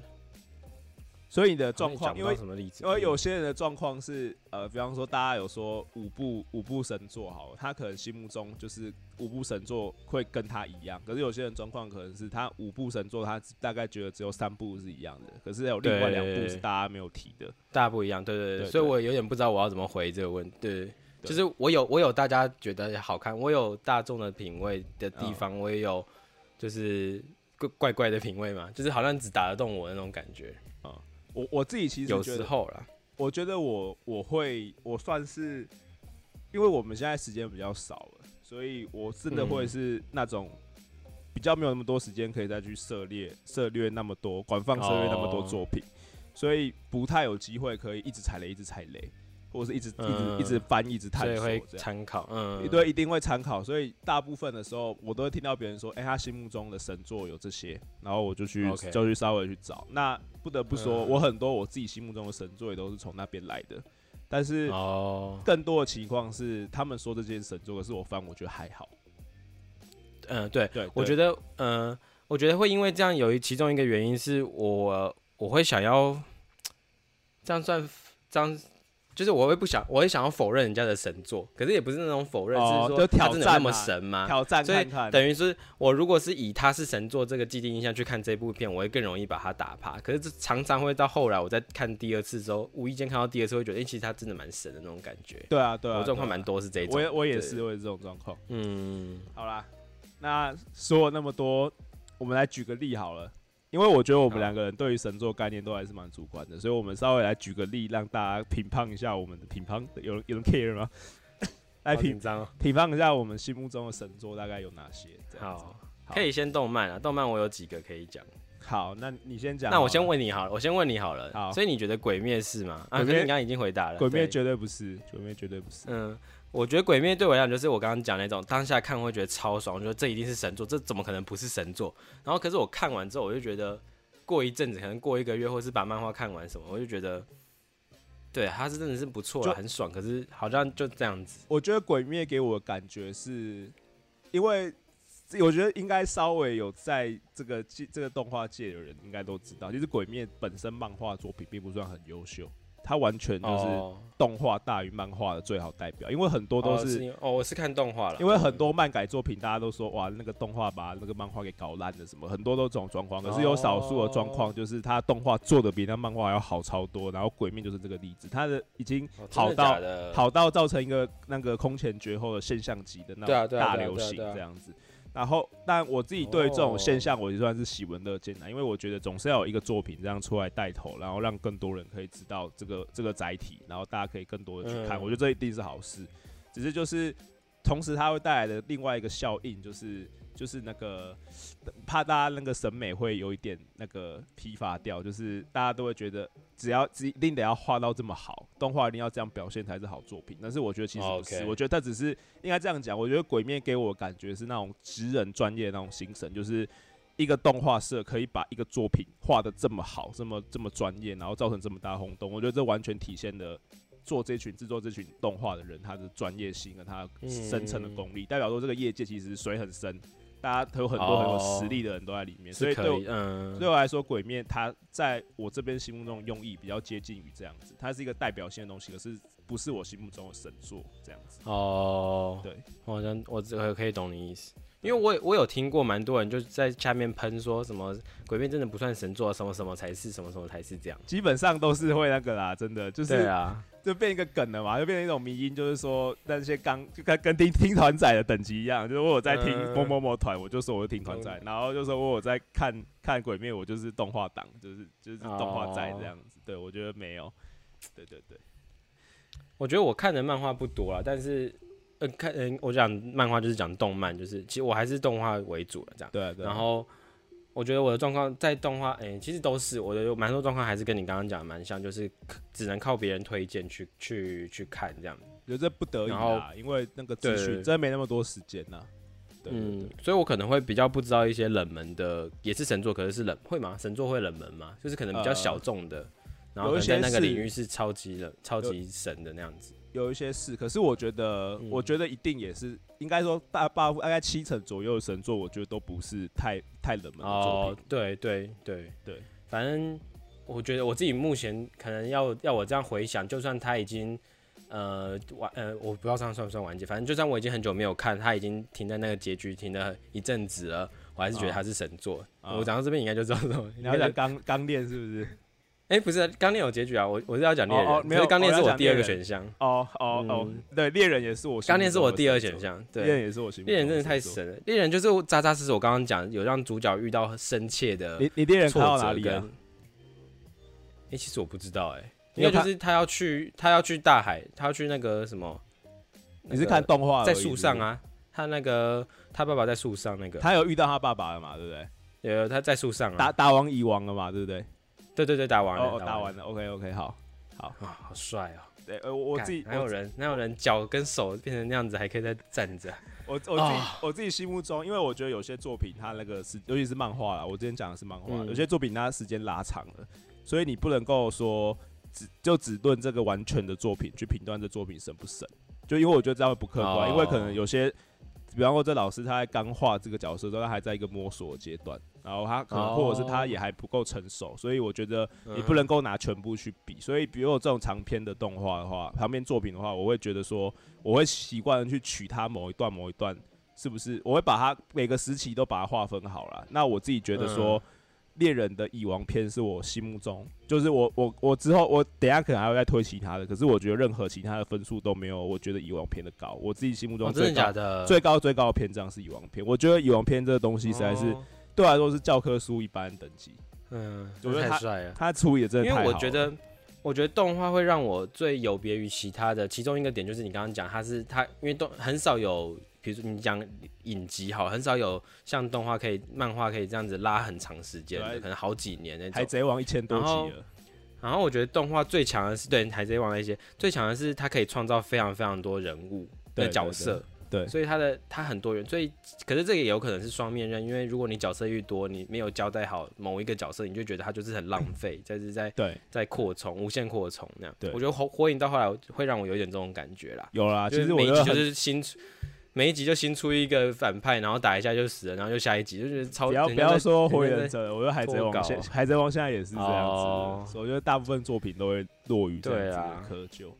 A: 所以你的状况，因为
B: 什么例子，
A: 因为有些人的状况是，呃，比方说大家有说五部五部神作好了，他可能心目中就是五部神作会跟他一样，可是有些人状况可能是他五部神作，他大概觉得只有三部是一样的，可是有另外两部是大家没有提的。
B: 大家不一样，对对对，
A: 对
B: 所以我有点不知道我要怎么回这个问题。对，
A: 对
B: 就是我有我有大家觉得好看，我有大众的品味的地
A: 嗯
B: 方，我也有就是怪怪怪的品味嘛，就是好像只打得动我的那种感觉。
A: 我我自己其实
B: 有，时候啦，
A: 我觉得我我会我算是，因为我们现在时间比较少了，所以我真的会
B: 嗯
A: 是那种。比较没有那么多时间可以再去涉猎涉猎那么多广泛涉猎那么多
B: 哦
A: 作品，所以不太有机会可以一直踩雷，一直踩雷，或者是一直、一直一直
B: 嗯
A: 翻，一直探索。
B: 参考，嗯，
A: 对，一定会参考，所以大部分的时候，我都会听到别人说，哎、他心目中的神作有这些，然后我就去就去稍微去找。那不得不说，
B: 嗯
A: 我很多我自己心目中的神作也都是从那边来的，但是
B: 哦，
A: 更多的情况是，他们说这件神作，可是我翻我觉得还好。
B: 嗯，对，
A: 对，
B: 我觉
A: 得
B: 得，嗯、我觉得会因为这样有一其中一个原因是我我会想要这样算这样，就是我会不想，我会想要否认人家的神作，可是也不是那种否认，
A: 哦
B: 是说他
A: 挑
B: 真的有那么神吗？
A: 挑战
B: 所以等于是我如果是以他是神作这个既定印象去看这部片，我会更容易把他打趴。可是这常常会到后来我在看第二次之后，无意间看到第二次，会觉得，哎、其实他真的蛮神的那种感觉。
A: 对啊，对啊，
B: 我状况蛮。多是这一种，
A: 我也我也是，，我也是这种状况。
B: 嗯，
A: 好啦，那说了那么多，我们来举个例好了。因为我觉得我们两个人对于神作概念都还是蛮主观的，所以我们稍微来举个例，让大家评判一下我们的评判。有人有人 care 吗？来评
B: 好紧张哦。
A: 评判一下我们心目中的神作大概有哪些？
B: 好，
A: 好
B: 可以先动漫啊，动漫我有几个可以讲。
A: 好，那你先讲。
B: 那我先问你好了，我先问你好了。
A: 好
B: 所以你觉得鬼灭是吗？啊，可是你刚刚已经回答了。
A: 鬼灭绝对不是，鬼灭绝对不是。
B: 嗯，我觉得鬼灭对我来讲就是我刚刚讲那种当下看会觉得超爽，我觉得这一定是神作，这怎么可能不是神作？然后可是我看完之后，我就觉得过一阵子，可能过一个月，或是把漫画看完什么，我就觉得对，它是真的是不错很爽。可是好像就这样子。
A: 我觉得《鬼灭》给我的感觉是，因为我觉得应该稍微有在这个这个动画界的人应该都知道，其实《鬼灭》本身漫画作品并不算很优秀，它完全就是
B: 哦，
A: 动画大于漫画的最好代表，因为很多都是。
B: 哦我是看动画了，
A: 因为很多漫改作品，大家都说哇，那个动画把那个漫画给搞烂了，什么很多都这种状况。可是有少数的状况，就是它动画做的比那漫画还要好超多。然后《鬼面》就是这个例子，它的已经
B: 哦真的
A: 好到
B: 假的
A: 好到造成一个那个空前绝后的现象级的那大流行这样子。然后，但我自己对这种
B: 哦
A: 现象，我就算是喜闻乐见的，因为我觉得总是要有一个作品这样出来带头，然后让更多人可以知道这个这个载体，然后大家可以更多的去看，
B: 嗯
A: 我觉得这一定是好事。只是就是同时它会带来的另外一个效应，就是就是那个怕大家那个审美会有一点那个疲乏掉，就是大家都会觉得只要只一定得要画到这么好，动画一定要这样表现才是好作品。但是我觉得其实不是
B: ，OK
A: 我觉得它只是应该这样讲。我觉得《鬼面》给我的感觉是那种职人专业的那种精神，就是一个动画社可以把一个作品画的这么好，这么这么专业，然后造成这么大轰动。我觉得这完全体现了。做这群制作这群动画的人，他的专业性跟他深层的功力，代表说这个业界其实水很深，大家都有很多很有实力的人都在里面，所以对
B: 嗯，
A: 对我来说，《鬼面》它在我这边心目中的用意比较接近于这样子，它是一个代表性的东西，可是不是我心目中的神作这样子。
B: 哦，
A: 对，
B: 我好像我这个可以懂你意思，因为我也我有听过蛮多人就是在下面喷说什么《鬼灭》真的不算神作，什么什么才是，什么什么才是这样。
A: 基本上都是会那个啦，真的就是
B: 对啊，
A: 就变一个梗了嘛，就变成一种迷因，就是说那些刚就跟跟听听团仔的等级一样，就是我有在听
B: 嗯
A: 某某某团，我就说我是听团仔，然后就说我有在看看鬼灭，我就是动画党，就是就是动画仔这样子。对我觉得没有，对对对，
B: 我觉得我看的漫画不多啦，但是呃看嗯，我讲漫画就是讲动漫，就是其实我还是动画为主了这样。
A: 对。
B: 然后我觉得我的状况在动画，哎、其实都是我的有蛮多状况还是跟你刚刚讲的蛮像，就是只能靠别人推荐去去去看这样。
A: 觉得这不得已
B: 然后，
A: 因为那个资
B: 对
A: 讯真没那么多时间呐。对
B: 所以我可能会比较不知道一些冷门的，也是神作，可是是冷会吗？神作会冷门吗？就是可能比较
A: 呃
B: 小众的，然后在
A: 些
B: 那个领域是超级冷、超级神的那样子。
A: 有一些事，可是我觉得，
B: 嗯
A: 我觉得一定也是，应该说大大大概七成左右的神作，我觉得都不是太太冷门的作
B: 哦
A: 品。，
B: 对对对
A: 对，
B: 反正我觉得我自己目前可能要要我这样回想，就算他已经呃完呃，我不知道这样算不算完结，反正就算我已经很久没有看，他已经停在那个结局停了一阵子了，我还是觉得他是神作。
A: 啊
B: 我讲到这边应该就知道什么。
A: 你要讲刚刚练是不是？
B: 哎、不是刚练有结局啊，我我是要讲猎人，
A: 哦哦没有
B: 可是刚练
A: 我要
B: 是我第二个选项，
A: 哦哦哦，对，猎人也是我。
B: 刚练是我第二选项，对。
A: 猎人也是我
B: 猎人真的太
A: 神
B: 了，猎人就是扎扎实实。我刚刚讲有让主角遇到深切的
A: 你你猎人看到哪里啊
B: 跟？？哎、其实我不知道哎、应该就是他要去，他要去大海，他要去那个什么？
A: 你是看动画
B: 在树上？啊？他那个他爸爸在树上那个，
A: 他有遇到他爸爸了嘛？对不对？
B: 有他在树上啊，
A: 打打完蚁王了嘛？对不对？
B: 对对对打完了，
A: 哦，打
B: 完
A: 完了。OK OK，好。
B: 啊，好帅哦！
A: 对，呃，我我自己
B: 干哪有人哪有人脚跟手变成那样子还可以再站着？
A: 我我自我自己心目中，因为我觉得有些作品它那个是，尤其是漫画啦，我之前讲的是漫画，
B: 嗯
A: 有些作品它时间拉长了，所以你不能够说只就只论这个完全的作品去评断这作品神不神，就因为我觉得这样会不客观，
B: 哦
A: 因为可能有些，比方说这老师他在刚画这个角色的时候，他还在一个摸索的阶段，然后他可能、
B: 哦
A: 或者是他也还不够成熟，所以我觉得你不
B: 嗯
A: 能够拿全部去比，所以比如有这种长篇的动画的话，长篇作品的话，我会觉得说，我会习惯去取它某一段某一段，是不是？我会把它每个时期都把它划分好了。那我自己觉得说，猎人的蚁王篇是我心目中，就是我我我之后我等下可能还会再推其他的，可是我觉得任何其他的分数都没有我觉得蚁王篇的高。我自己心目中
B: 哦，真的
A: 最高、
B: 假的？
A: 最高最高的篇章是蚁王篇，我觉得蚁王篇这个东西实在是、
B: 哦
A: 对我来说是教科书一般等级，
B: 嗯，
A: 我觉得
B: 太帅了。
A: 他处理的真的
B: 因
A: 太好了。
B: 为我觉得，我觉得动画会让我最有别于其他的，其中一个点就是你刚刚讲，他是他，因为动很少有，比如说你讲影集好，很少有像动画可以、漫画可以这样子拉很长时间的，可能好几年那
A: 海
B: 种。
A: 贼王一千多集了，
B: 然后我觉得动画最强的是对海贼王那些，最强的是它可以创造非常非常多人物的角色，
A: 对对
B: 所以它的它很多元，所以可是这个也有可能是双面刃，因为如果你角色越多，你没有交代好某一个角色，你就觉得他就是很浪费，在是在
A: 对，
B: 在扩充，无限扩充那样。
A: 对
B: 我觉得火火影到后来会让我有点这种感觉啦。
A: 有啦。
B: 就
A: 其实我
B: 是每一集就
A: 觉得很
B: 是新出，每一集就新出一个反派，然后打一下就死了，然后就下一集，就觉得超
A: 不要不要说火影我觉得海贼王现海贼王现在也是这样
B: 哦
A: 子的，我觉得大部分作品都会落于这样子窠臼。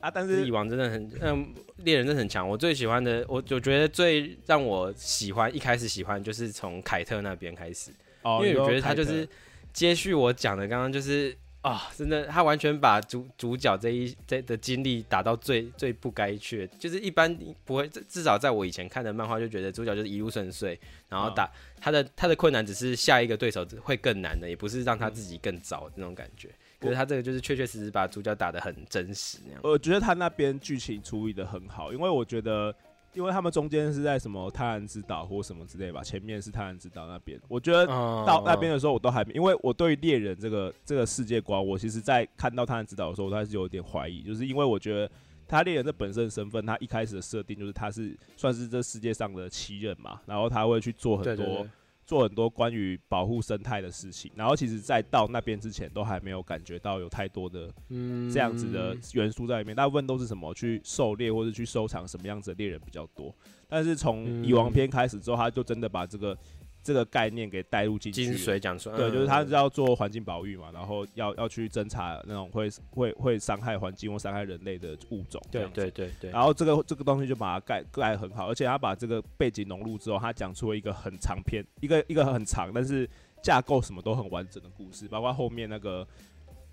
A: 啊，但
B: 是蚁
A: 是
B: 王真的很，嗯，猎人真的很强。我最喜欢的，我我觉得最让我喜欢，一开始喜欢就是从凯特那边开始，
A: 哦，
B: 因为我觉得他就是接续我讲的，刚刚就是啊、真的他完全把主主角这一这的经历打到最最不该去，就是一般不会，至至少在我以前看的漫画就觉得主角就是一路顺遂，然后
A: 嗯
B: 打、他的他的困难只是下一个对手会更难的，也不是让他自己更早的那种感觉。可是他这个就是确确实实把主角打的很真实那样。
A: 我觉得他那边剧情处理的很好，因为我觉得，因为他们中间是在什么贪婪之岛或什么之类吧，前面是贪婪之岛那边，我觉得
B: 哦
A: 到那边的时候我都还没，因为我对于猎人这个这个世界观，我其实在看到贪婪之岛的时候，我还是有点怀疑，就是因为我觉得他猎人这本身的身份，他一开始的设定就是他是算是这世界上的奇人嘛，然后他会去做很多。做很多关于保护生态的事情，然后其实，在到那边之前，都还没有感觉到有太多的
B: 嗯
A: 这样子的元素在里面，大部分都是什么去狩猎或者去收藏什么样子的猎人比较多。但是从
B: 嗯
A: 蚁王篇开始之后，他就真的把这个这个概念给带入进去
B: 精
A: 了。
B: 髓讲出来，
A: 对，
B: 嗯
A: 就是他是要做环境保育嘛，然后要要去侦查那种会会会伤害环境或伤害人类的物种。这
B: 对对对对，
A: 然后这个这个东西就把它盖盖得很好，而且他把这个背景融入之后，他讲出了一个很长篇，一个一个很长，但是架构什么都很完整的故事，包括后面那个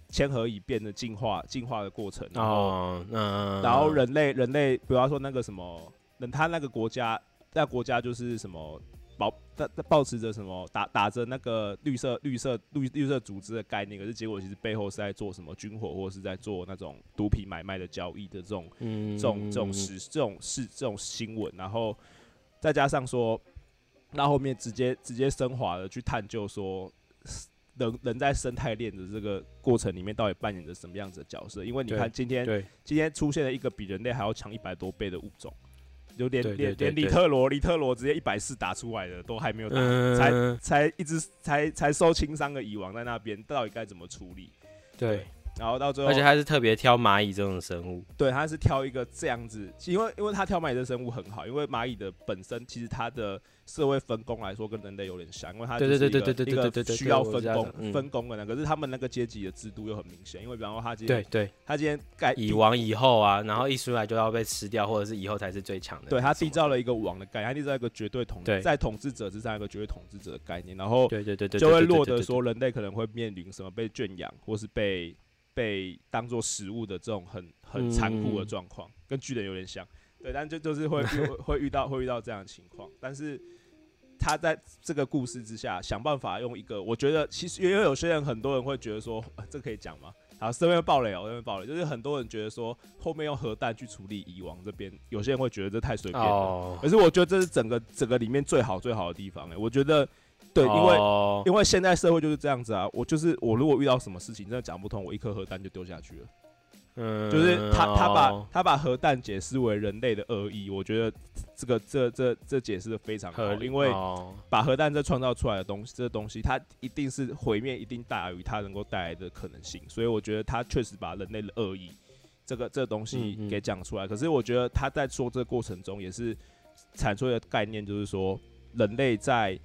A: 千和蚁变的进化进化的过程，然后、
B: 哦，嗯，
A: 然后人类人类，比方说那个什么，那他那个国家，那国家就是什么。保抱抱持着什么打打着那个绿色绿色绿绿色组织的概念，可是结果其实背后是在做什么军火，或是在做那种毒品买卖的交易的这种
B: 嗯
A: 这种这种事这种事这种新闻，然后再加上说，那后面直接直接升华的去探究说，人人在生态链的这个过程里面到底扮演着什么样子的角色？因为你看今天
B: 对
A: 今天出现了一个比人类还要强一百多倍的物种，就连连连里特罗里特罗直接一百四打出来的都还没有打，才
B: 嗯，
A: 才一直才才受轻伤的蚁王在那边，到底该怎么处理？
B: 对，
A: 然后到最后，
B: 而且他是特别挑蚂蚁这种生物，
A: 对，他是挑一个这样子，因为因为他挑蚂蚁的生物很好，因为蚂蚁的本身其实它的社会分工来说跟人类有点像，因为它是一个
B: 对对对对对
A: 一个
B: 对对对
A: 需要分工
B: 嗯。
A: 分工的那个，可是他们那个阶级的制度又很明显，因为比方说他今天
B: 对对，
A: 他今天盖
B: 蚁王以后啊，然后一出来就要被吃掉，或者是以后才是最强的，
A: 对他缔造了一个王的概念，他缔造一个绝对统
B: 对。
A: 在统治者之上一个绝对统治者的概念，然后
B: 对对对对，
A: 就会落得说人类可能会面临什么被圈养，或是被被当做食物的这种很很残酷的
B: 嗯
A: 状况，跟巨人有点像。对，但就就是会遇 会遇到会遇到这样的情况，但是他在这个故事之下想办法用一个，我觉得其实因为有些人很多人会觉得说，呃、这可以讲吗？好，这边爆雷哦，这边爆雷，就是很多人觉得说后面用核弹去处理蚁王这边，有些人会觉得这太随便了。
B: 哦，
A: 可是我觉得这是整个整个里面最好最好的地方哎、我觉得对，因为、
B: 哦
A: 因为现在社会就是这样子啊，我就是我如果遇到什么事情真的讲不通，我一颗核弹就丢下去了。
B: 嗯
A: 就是他他把
B: 哦
A: 他把核弹解释为人类的恶意，我觉得这个这这这解释的非常好因为
B: 哦
A: 把核弹这创造出来的东西，这东西它一定是毁灭，一定大于它能够带来的可能性，所以我觉得他确实把人类的恶意这个这个东西给讲出来。可是我觉得他在说这个过程中也是阐述一个概念，就是说人类在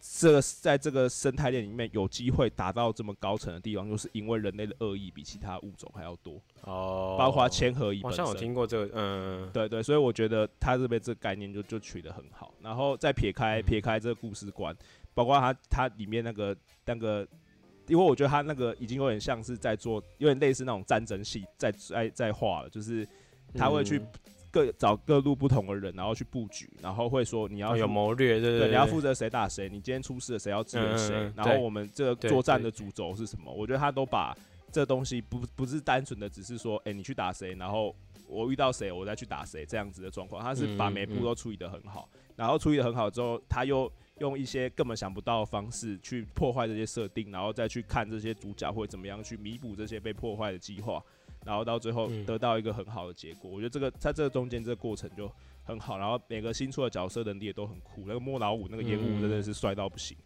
A: 这个在这个生态链里面有机会达到这么高层的地方，就是因为人类的恶意比其他物种还要多，
B: 哦，
A: 包括千和蚁
B: 好
A: 本。
B: 像有听过这个，嗯，
A: 对对，所以我觉得他这边这个概念就就取得很好，然后再撇开
B: 嗯。
A: 撇开这个故事观，包括他他里面那个那个，因为我觉得他那个已经有点像是在做，有点类似那种战争戏在在在画了，就是他会去
B: 嗯
A: 各找各路不同的人，然后去布局，然后会说你要
B: 哦有谋略，对
A: 对，
B: 对，
A: 你要负责谁打谁，你今天出事了谁要支援谁，然后我们这个作战的主轴是什么？我觉得他都把这东西不不是单纯的只是说，哎、你去打谁，然后我遇到谁我再去打谁这样子的状况，他是把每步
B: 嗯
A: 都处理得很好，然后处理得很好之后，他又用一些根本想不到的方式去破坏这些设定，然后再去看这些主角会怎么样去弥补这些被破坏的计划。然后到最后
B: 嗯
A: 得到一个很好的结果。我觉得这个在这个中间这个过程就很好，然后每个新出的角色能力也都很酷。那个莫老五那个烟雾真的是帅到不行，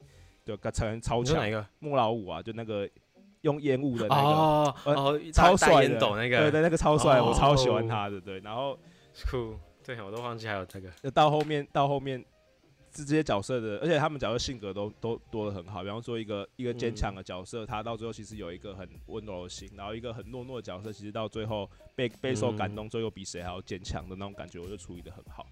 A: 对，才超强
B: 你哪一。个？
A: 莫老五啊，就那个用烟雾的那个，
B: 哦
A: 超帅的，
B: 那个，
A: 对对，那个超帅，我超喜
B: 哦
A: 欢他的。对，然后
B: 酷，对我都忘记还有这个。
A: 到后面到后面，这这些角色的，而且他们角色性格都都多的很好。比方说一个一个坚强的角色，他到最后其实有一个很温柔的心，然后一个很懦弱的角色，其实到最后被备受感动，最后比谁还要坚强的那种感觉，我就处理的很好。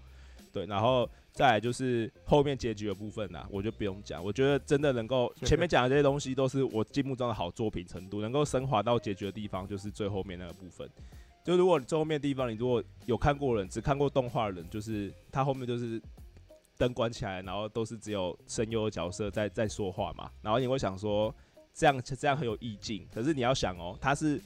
A: 对，然后再来就是后面结局的部分啦、我就不用讲。我觉得真的能够前面讲的这些东西都是我心目中的好作品程度，能够升华到结局的地方，就是最后面那个部分。就如果你最后面的地方，你如果有看过人，只看过动画的人，就是他后面就是灯关起来，然后都是只有声优的角色在在说话嘛，然后你会想说这样这样很有意境，可是你要想哦，他是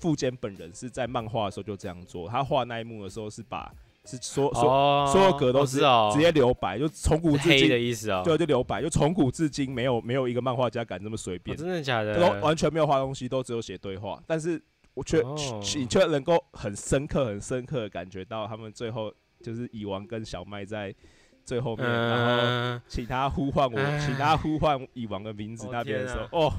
A: 富坚本人是在漫画的时候就这样做，他画那一幕的时候是把是所所、
B: 哦，
A: 所有格都是直接留白，就从古至
B: 今的，意思哦。
A: 对，就留白，就从古至今没有没有一个漫画家敢这么随
B: 哦，
A: 便，
B: 真的假的？
A: 都完全没有画东西，都只有写对话，但是我却、
B: 哦
A: 你却能够很深刻、很深刻的感觉到他们最后就是蚁王跟小麦在最后面，然后
B: 嗯，
A: 请他呼唤我，
B: 唉
A: 请他呼唤蚁王的名字
B: 哦
A: 那边的时候
B: 天，
A: 哦，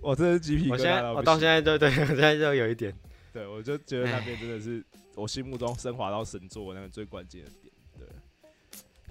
A: 我真的是鸡皮疙
B: 我现在
A: 瘩到不行
B: 我到现在都对我现在就有一点。
A: 对我就觉得那边真的是我心目中升华到神作那个最关键的点。对，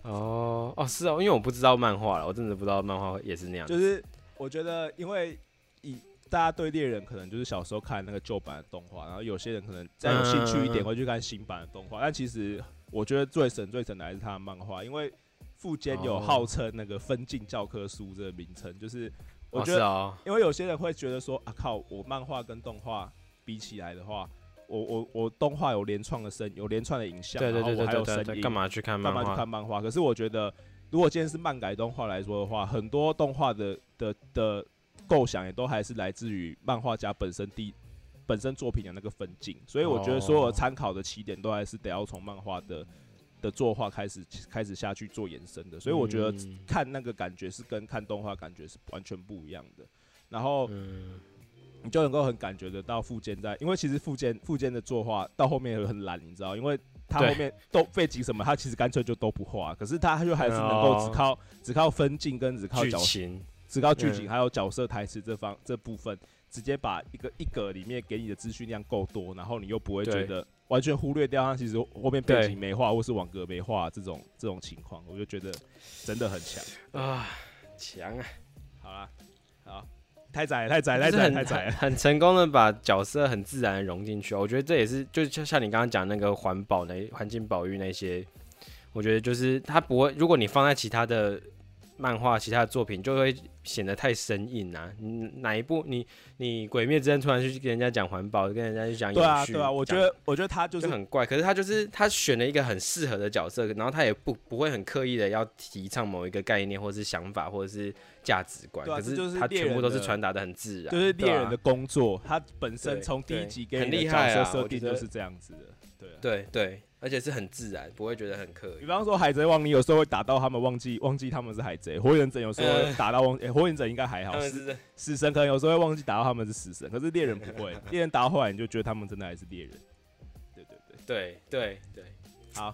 B: 哦哦是哦，因为我不知道漫画了，我真的不知道漫画也是那样。
A: 就是我觉得，因为以大家对猎人可能就是小时候看那个旧版的动画，然后有些人可能再有兴趣一点
B: 嗯
A: 会去看新版的动画，但其实我觉得最神最神的还是他的漫画，因为富坚有
B: 哦
A: 号称那个分镜教科书这个名称，就是我
B: 哦
A: 觉得，因为有些人会觉得说啊靠，我漫画跟动画比起来的话，我我我动画有连串的声，有连串的影像，
B: 对对对对对干嘛去看漫画
A: 干嘛去？看漫画？可是我觉得，如果今天是漫改动画来说的话，很多动画的的的构想也都还是来自于漫画家本身第本身作品的那个分镜，所以我觉得所有
B: 哦。
A: 参考的起点都还是得要从漫画的的作画开始开始下去做延伸的，所以我觉得
B: 嗯。
A: 看那个感觉是跟看动画感觉是完全不一样的。然后
B: 嗯，
A: 你就能够很感觉得到富坚在，因为其实富坚富坚的作画到后面也很懒，你知道，因为他后面都背景什么，他其实干脆就都不画，可是他他就还是能够只
B: 哦。
A: 靠、只靠分镜跟只靠
B: 剧
A: 角
B: 情。
A: 只靠剧情
B: 嗯。
A: 还有角色台词这方这部分，直接把一个一格里面给你的资讯量够多，然后你又不会觉得完全忽略掉它其实后面背景没画或是网格没画这种这种情况，我就觉得真的很强。
B: 啊，强啊！
A: 好啦，好，太窄太窄太窄太窄了
B: 很。很成功的把角色很自然的融进去哦。我觉得这也是，就就像你刚刚讲那个环保那环境保育那些，我觉得就是它不会，如果你放在其他的漫画、其他的作品，就会显得太生硬啊。你哪一部你你鬼灭之刃突然去跟人家讲环保，跟人家去讲
A: 对啊对啊，我觉得我觉得他就
B: 就是很怪，可是他就是他选了一个很适合的角色，然后他也不不会很刻意的要提倡某一个概念或者是想法或者是价值观，可
A: 是
B: 他全部都是传达的很自然，
A: 就是猎人的工作，他本身从第一
B: 对
A: 集给
B: 很
A: 你的角
B: 厉害啊
A: 色设定就是这样子的。对啊，
B: 对对，而且是很自然，不会觉得很刻意。
A: 比方说海贼王，你有时候会打到他们忘记忘记他们是海贼；火影忍者有时候打到忘，诶火影忍者应该还好，死
B: 他们是
A: 死神可能有时候会忘记打到他们是死神，可是猎人不会，猎人打到后来你就觉得他们真的还是猎人。对对对，
B: 对对对，
A: 好，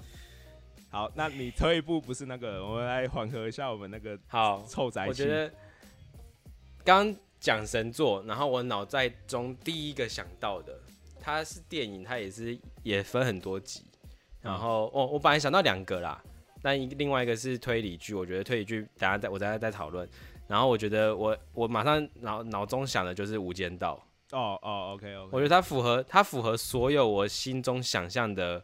A: 好，那你退一步不是那个，我们来缓和一下我们那个
B: 好，
A: 臭宅气
B: 我觉。得刚讲神作，然后我脑袋中第一个想到的，它是电影，它也是也分很多集，然后哦，我本来想到两个啦，但一另外一个是推理剧，我觉得推理剧等下再我等下再讨论。然后我觉得我我马上脑脑中想的就是《无间道》，
A: 哦哦，OK OK，
B: 我觉得它符合它符合所有我心中想象的。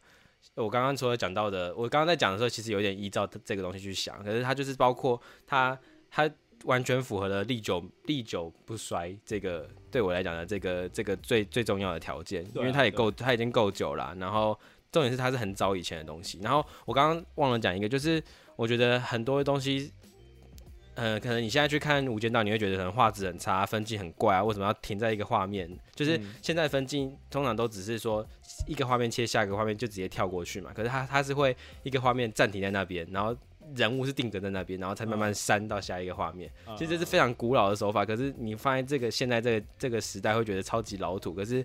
B: 我刚刚除了讲到的，我刚刚在讲的时候，其实有点依照这个东西去想，可是它就是包括它它完全符合了历久历久不衰这个对我来讲的这个这个最最重要的条件，因为它也够它已经够久了，然后重点是它是很早以前的东西，然后我刚刚忘了讲一个，就是我觉得很多东西。呃，可能你现在去看《无间道》，你会觉得可能画质很差，分镜很怪啊，为什么要停在一个画面？就是
A: 嗯
B: 现在分镜通常都只是说一个画面切下一个画面就直接跳过去嘛，可是它它是会一个画面暂停在那边，然后人物是定格在那边，然后才慢慢删到下一个画面。
A: 嗯
B: 其实这是非常古老的手法，可是你放在这个现在这个这个时代会觉得超级老土，可是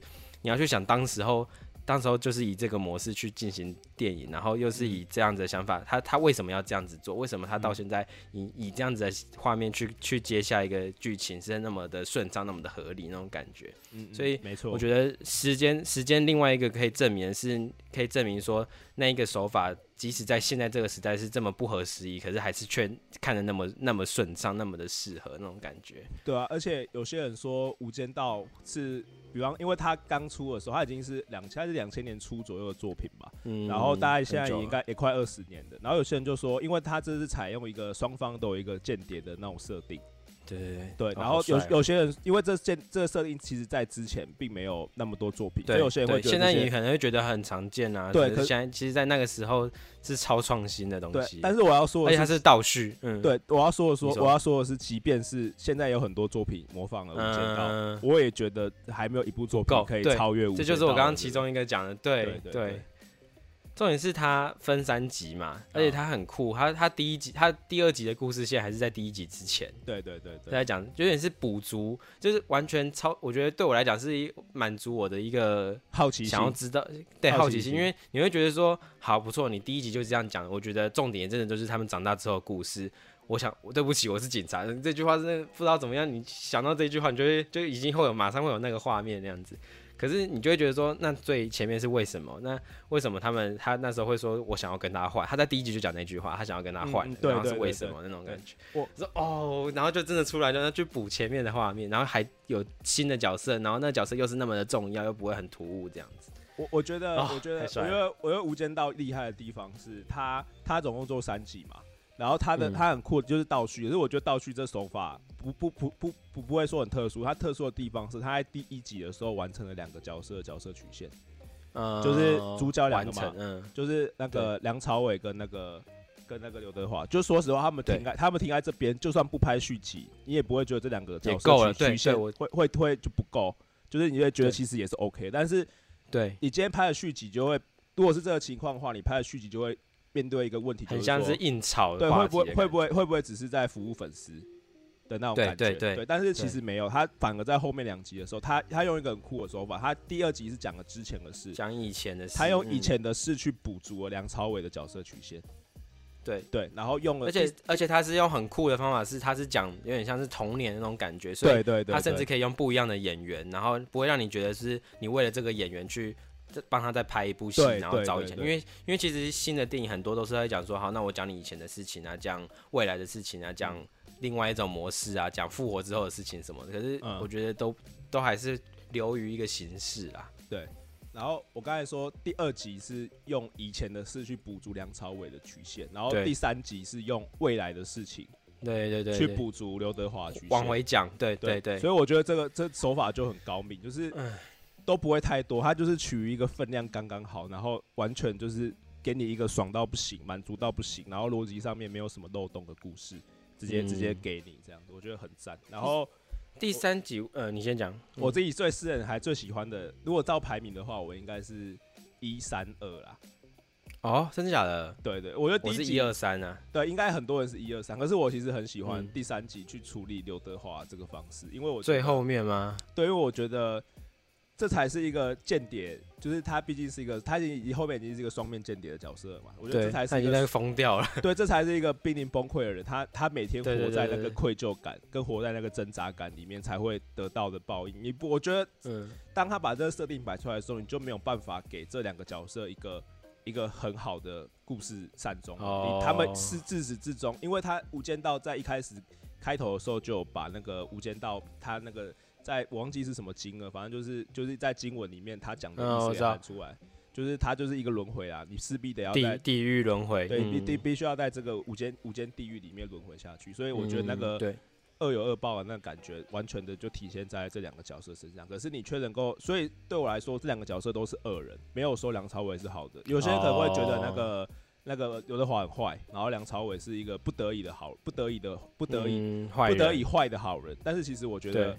B: 你要去想当时候。当时候就是以这个模式去进行电影，然后又是以这样子的想法，他他为什么要这样子做？为什么他到现在以以这样子的画面去去接下一个剧情是那么的顺畅，那么的合理那种感觉？
A: 嗯，
B: 所以
A: 没错，
B: 我觉得时间时间另外一个可以证明是，可以证明说那一个手法。即使在现在这个时代是这么不合时宜，可是还是却看的那么那么顺畅，那么的适合那种感觉。
A: 对啊，而且有些人说《无间道》是，比方因为他刚出的时候，他已经是两千是两千年初左右的作品吧，嗯，然后大概现在也应该也快二十年的。然后有些人就说，因为他这是采用一个双方都有一个间谍的那种设定。
B: 对
A: 对，然后有有些人因为这件这个设定，其实在之前并没有那么多作品，所以有些人会觉得
B: 现在你可能会觉得很常见啊。
A: 对，
B: 可现在其实，在那个时候是超创新的东西。
A: 但是我要说，
B: 而且它是倒叙。嗯，
A: 对，我要说的说，我要说的是，即便是现在有很多作品模仿了《无间道》，我也觉得还没有一部作品可以超越《无间道》。
B: 这就是我刚刚其中一个讲的，对对。重点是它分三集嘛，而且它很酷。它它第一集，它第二集的故事线还是在第一集之前。
A: 对对对对，
B: 在讲有点是补足，就是完全超。我觉得对我来讲是一满足我的一个
A: 好奇心，
B: 想要知道对好奇心，因为你会觉得说好不错，你第一集就这样讲。我觉得重点真的就是他们长大之后的故事。我想，对不起，我是警察。这句话真的不知道怎么样，你想到这句话，你就会就已经会有马上会有那个画面那样子。可是你就会觉得说，那最前面是为什么？那为什么他们他那时候会说我想要跟他换？他在第一集就讲那句话，他想要跟他换，然后是为什么那种感觉？我说哦，然后就真的出来，就去补前面的画面，然后还有新的角色，然后那角色又是那么的重要，又不会很突兀这样子。
A: 我我觉得，我觉得，我觉得，我觉得《无间道》厉害的地方是他，他总共做三集嘛。然后他的他很酷，就是倒叙。可是我觉得倒叙这手法不不不不不不会说很特殊。他特殊的地方是他在第一集的时候完成了两个角色的角色曲线，嗯，就是主角两个嘛，嗯，就是那个梁朝伟跟那个跟那个刘德华。就说实话，他们停在他们停在这边，就算不拍续集，你也不会觉得这两个角色曲线会会会就不够。就是你会觉得其实也是 OK。但是
B: 对
A: 你今天拍的续集就会，如果是这个情况的话，你拍的续集就会。面对一个问题，
B: 很像是硬炒，
A: 对，会不会会不会会不会只是在服务粉丝的那种感觉？
B: 对对
A: 对，但是其实没有，他反而在后面两集的时候，他他用一个很酷的手法，他第二集是讲了之前的事，
B: 讲以前的事，
A: 他用以前的事去补足了梁朝伟的角色曲线。
B: 对
A: 对，然后用了，
B: 而且而且他是用很酷的方法，是他是讲有点像是童年那种感觉，所
A: 以对对，
B: 他甚至可以用不一样的演员，然后不会让你觉得是你为了这个演员去。帮他再拍一部戏，然后找以前，因为因为其实新的电影很多都是在讲说，好，那我讲你以前的事情啊，讲未来的事情啊，讲另外一种模式啊，讲复活之后的事情什么的。可是我觉得都都还是流于一个形式啦。
A: 对。然后我刚才说第二集是用以前的事去补足梁朝伟的曲线，然后第三集是用未来的事情，
B: 对对对，
A: 去补足刘德华曲线，
B: 往回讲。对对对。
A: 所以我觉得这个这手法就很高明，就是。都不会太多，它就是取于一个分量刚刚好，然后完全就是给你一个爽到不行、满足到不行，然后逻辑上面没有什么漏洞的故事，直接直接给你这样子，我觉得很赞。然后
B: 第三集，呃，你先讲，
A: 我自己最私人还最喜欢的，如果照排名的话，我应该是一三二啦。
B: 哦，真的假的？
A: 对对，我觉得第
B: 一集一二三啊。
A: 对，应该很多人是一二三，可是我其实很喜欢第三集去处理刘德华这个方式，因为我
B: 最后面吗？
A: 对，因为我觉得。这才是一个间谍，就是他毕竟是一个，他已经后面已经是一个双面间谍的角色了嘛。我觉得这才是
B: 已经疯掉了。
A: 对，这才是一个濒临崩溃的人。他他每天活在那个愧疚感跟活在那个挣扎感里面，才会得到的报应。你不，我觉得，嗯，当他把这个设定摆出来的时候，你就没有办法给这两个角色一个一个很好的故事善终。哦。他们是自始至终，因为他《无间道》在一开始开头的时候就把那个《无间道》他那个。在我忘记是什么经了，反正就是就是在经文里面他讲的意思喊出来，就是他就是一个轮回啊，你势必得要在
B: 地狱轮回，
A: 对，必必必须要在这个五间五间地狱里面轮回下去。所以我觉得那个恶有恶报的那感觉，完全的就体现在这两个角色身上。可是你却能够，所以对我来说，这两个角色都是恶人，没有说梁朝伟是好的。有些人可能会觉得那个那个刘德华很坏，然后梁朝伟是一个不得已的好，不得已的不得已不得已坏的好人。但是其实我觉得。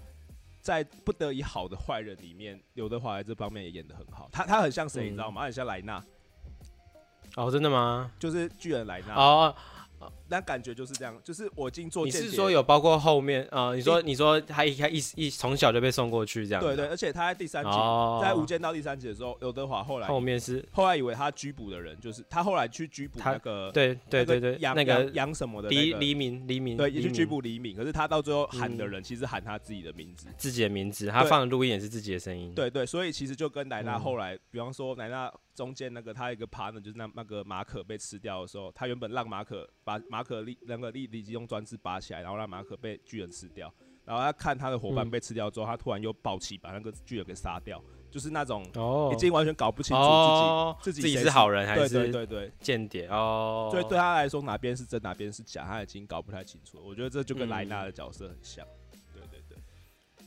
A: 在不得已好的坏人里面，刘德华在这方面也演的很好。他他很像谁，你知道吗？他很像莱纳。
B: 哦，真的吗？
A: 就是巨人莱纳。
B: 哦
A: 那感觉就是这样，就是我已经做
B: 你。是说有包括后面啊？你说你说他一开一一从小就被送过去这样？
A: 对对，而且他在第三集，
B: 哦，
A: 在《无间道》第三集的时候，刘德华后来
B: 后面是
A: 后来以为他拘捕的人就是他，后来去拘捕那个
B: 对对对对，
A: 杨
B: 那个
A: 杨杨什么的那个
B: 黎黎明黎明
A: 对，也去拘捕黎明，可是他到最后喊的
B: 嗯
A: 人其实喊他自己的名字。
B: 自己的名字，他放的录音也是自己的声音。
A: 对对，所以其实就跟莱纳
B: 嗯
A: 后来，比方说奶奶中间那个他一个 partner 就是那那个马可被吃掉的时候，他原本让马可把马可利那个利利基用专制拔起来，然后让马可被巨人吃掉，然后他看他的伙伴
B: 嗯
A: 被吃掉之后，他突然又暴起把那个巨人给杀掉，就是那种
B: 哦，
A: 已经完全搞不清楚
B: 哦
A: 自己
B: 自己是好人还
A: 对对
B: 是
A: 对对，
B: 间谍哦。
A: 所以对他来说哪边是真哪边是假，他已经搞不太清楚了。我觉得这就跟
B: 嗯
A: 莱纳的角色很像。对对对，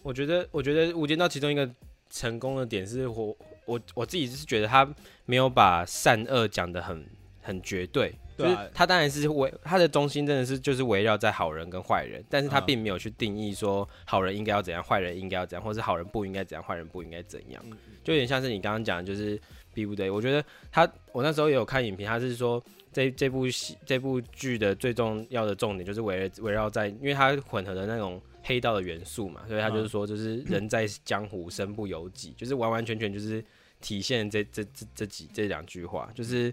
B: 我觉得，我觉得《无间道》其中一个成功的点是我我我自己是觉得他没有把善恶讲的很很绝对，
A: 对啊。
B: 就是他当然是围他的中心真的是就是围绕在好人跟坏人，但是他
A: 嗯。
B: 并没有去定义说好人应该要怎样，坏人应该要怎样，或是好人不应该怎样，坏人不应该怎样，
A: 嗯，
B: 就有点像是你刚刚讲的，就是逼不得已。我觉得他我那时候也有看影评，他是说这这部戏这部剧的最重要的重点就是围围绕在，因为它混合的那种黑道的元素嘛，所以他就是说就是人在江湖身不由己，就是完完全全就是体现这这这这几这两句话，就是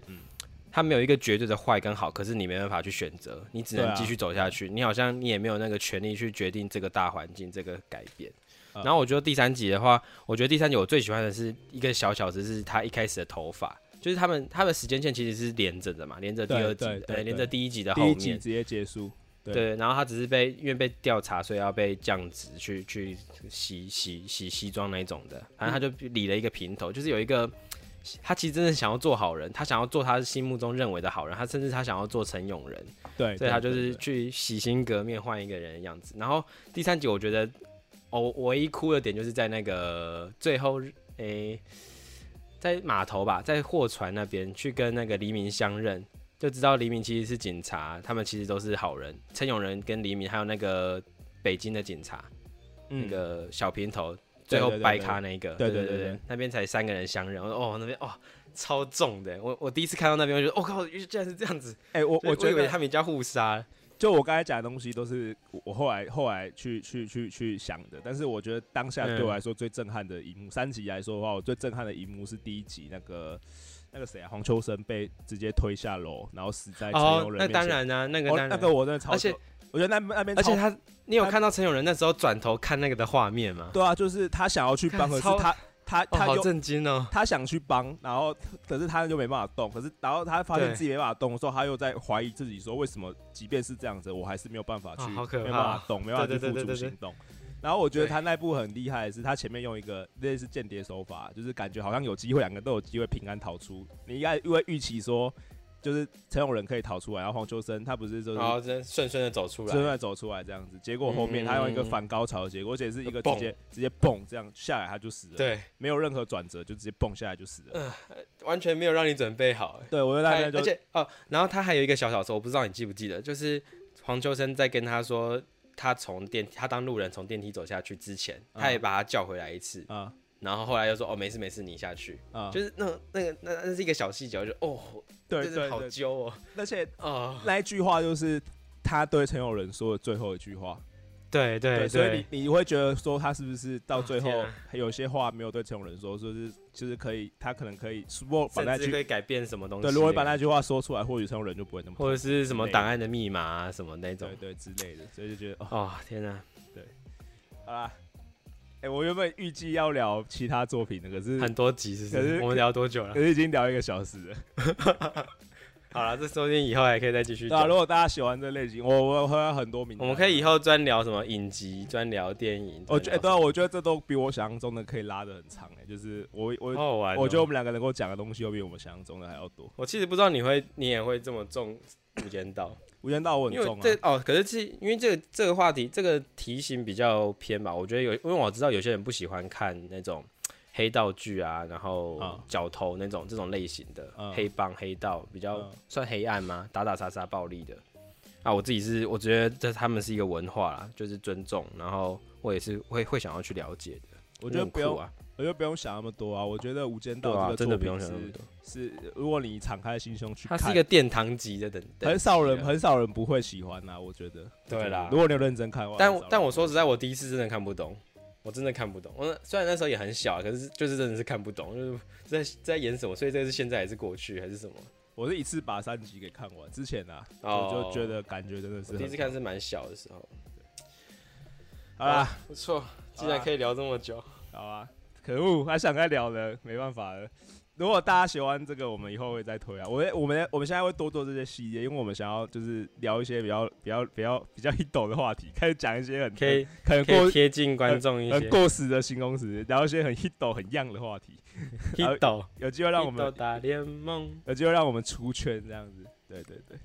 A: 嗯
B: 他没有一个绝对的坏跟好，可是你没办法去选择，你只能继续走下去，你好像你也没有那个权利去决定这个大环境这个改变。
A: 啊
B: 然后我觉得第三集的话，我觉得第三集我最喜欢的是一个小小子，是他一开始的头发，就是他们他的时间线其实是连着的嘛，连着第二集
A: 对，对
B: 呃，连着第一集的后面，
A: 一集直接结束。对
B: 对，然后他只是被因为被调查，所以要被降职去去洗洗洗西装那一种的，反正他就理了一个平头，就是有一个。他其实真的想要做好人，他想要做他心目中认为的好人，他甚至他想要做陈永仁，
A: 对，
B: 所以他就是去洗心革面换一个人的样子。然后第三集我觉得，哦，我唯一哭的点就是在那个最后，诶、在码头吧，在货船那边去跟那个黎明相认，就知道黎明其实是警察，他们其实都是好人。陈永仁跟黎明还有那个北京的警察，
A: 嗯
B: 那个小平头，最后掰咖那一个，
A: 对
B: 对对
A: 对
B: 那边才三个人相认。我说哦，那边哦超重的，我我第一次看到那边，我觉得我、哦、靠，竟然是这样子。
A: 哎，我
B: 我
A: 我觉得
B: 以为他们家互杀。
A: 就我刚才讲的东西都是我我后来后来去去去去想的，但是我觉得当下对我来说最震撼的一幕，三集来说的话，我最震撼的一幕是第一集那个那个谁啊，黄秋生被直接推下楼，然后死在陈友，仁
B: 那
A: 面前。
B: 当然啊，那个，
A: 哦那个我真的超
B: 而且
A: 久我觉得那那边
B: 而且他，你有看到陈永仁那时候转头看那个的画面吗？
A: 对啊，就是他想要去帮，可是
B: 他
A: 他他
B: 哦，好
A: 他又
B: 震惊哦！
A: 他想去帮，然后可是他就没办法动，可是然后他发现自己没办法动的时候，他又在怀疑自己说，为什么即便是这样子，我还是没有办法去，
B: 哦好可怕
A: 没办法动，没办法去付
B: 对对对对对
A: 诸行动。然后我觉得他那部很厉害的是，他前面用一个类似间谍手法，就是感觉好像有机会，两个都有机会平安逃出。你应该因为预期说，就是陈永仁可以逃出来，然后黄秋生他不是就是
B: 然后真顺顺的走出来，
A: 真的走出来这样子，结果后面他用一个
B: 嗯。
A: 反高潮的结果，而且是一个直接直接蹦这样下来他就死了，，
B: 对，
A: 没有任何转折就直接蹦下来就死了。
B: 完全没有让你准备好。哎
A: 对，我觉得大
B: 还
A: 概就
B: 而且哦，然后他还有一个小小说，我不知道你记不记得，就是黄秋生在跟他说，他从电他当路人从电梯走下去之前，他也把他叫回来一次，
A: 啊
B: 然后后来又说哦没事没事，你下去，
A: 啊，
B: 就是那那个那那是一个小细节，我就哦，
A: 对对好，
B: 揪哦，
A: 而且
B: 啊，
A: 那一句话就是他对陈友仁说的最后一句话，
B: 对对
A: 所以你你会觉得说他是不是到最后有些话没有对陈友仁说，说是就是可以，他可能可以，如果把那句
B: 可以改变什么东西，
A: 对，如果把那句话说出来，或许陈友仁就不会那么
B: 或者是什么档案的密码啊什么那种。
A: 对。对之类的，所以就觉得哦，
B: 哦天哪、
A: 好啦，哎，我原本预计要聊其他作品的，可是
B: 很多集是不是？
A: 可是
B: 我们聊多久了
A: 可？是已经聊一个小时了。
B: 好了，这说不定以后还可以再继续
A: 对啊，如。果大家喜欢这类型，我我会有很多名单，
B: 我们可以以后专聊什么影集，专聊电影。
A: 我觉得、我觉得这都比我想象中的可以拉的很长哎、就是我我。我觉得我们两个能够讲的东西，又比我们想象中的还要多。
B: 我其实不知道你会，你也会这么重无间道，
A: 无间道我很
B: 因为
A: 重啊，
B: 这哦，可是这因为这个这个话题，这个题型比较偏吧。我觉得有，因为我知道有些人不喜欢看那种黑道剧啊，然后
A: 嗯
B: 角头那种这种类型的、
A: 嗯
B: 黑帮黑道，比较
A: 嗯
B: 算黑暗吗？打打杀杀暴力的。啊，我自己是我觉得这他们是一个文化啦，就是尊重，然后我也是会会想要去了解的。
A: 我觉得不用、
B: 很酷啊，
A: 我就不用想那么多啊。我觉得《无间道》这个
B: 真的不用想那么多。
A: 是，如果你敞开心胸去看，
B: 它是一个殿堂级的等，等
A: 很少人很少人不会喜欢呐、我觉得。
B: 对啦
A: 如果你有认真看的话，
B: 但但我说实在，我第一次真的看不懂，我真的看不懂。我虽然那时候也很小，可是就是真的是看不懂，就是在在演什么，所以这个是现在还是过去还是什么？
A: 我是一次把三集给看完。之前啊，
B: 哦
A: 我就觉得感觉真的是
B: 第一次看是蛮小的时候。
A: 好啦，
B: 不错，竟然可以聊这么久。
A: 好啊，可恶，还想再聊的，没办法了。如果大家喜欢这个，我们以后会再推啊。我我们我们现在会多做这些系列，因为我们想要就是聊一些比较比较比较比较 hit 的话题，开始讲一些很
B: 可以
A: 可能过
B: 可以贴近观众一些。
A: 过时的形容词，聊一些很 hit 很样的话题。
B: hit
A: 有机会让我们
B: 斗打联盟。
A: 有机会让我们出圈这样子。对对对，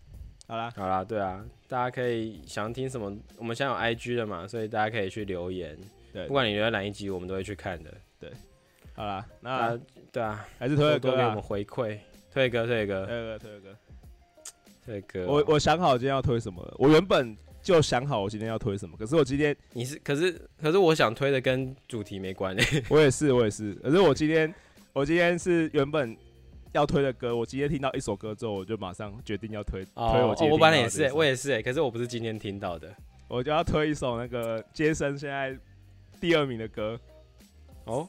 A: 好啦，
B: 好啦，对啊，大家可以想听什么，我们现在有 IG 的嘛，所以大家可以去留言，
A: 对，
B: 不管你留在哪一集，我们都会去看的。
A: 好啦，
B: 啊
A: 那，
B: 对啊，
A: 还是推个歌啊
B: 多多给我们，回馈，推哥，推哥，
A: 推哥，推哥。
B: 推哥。
A: 我我想好今天要推什么了，我原本就想好我今天要推什么，可是我今天
B: 你是可是可是我想推的跟主题没关诶。
A: 我也是我也是，可是我今天我今天是原本要推的歌，我今天听到一首歌之后，我就马上决定要推推我今天
B: 我本来也是欸，我也是诶，可是我不是今天听到的。
A: 我就要推一首那个杰森现在第二名的歌，
B: 哦，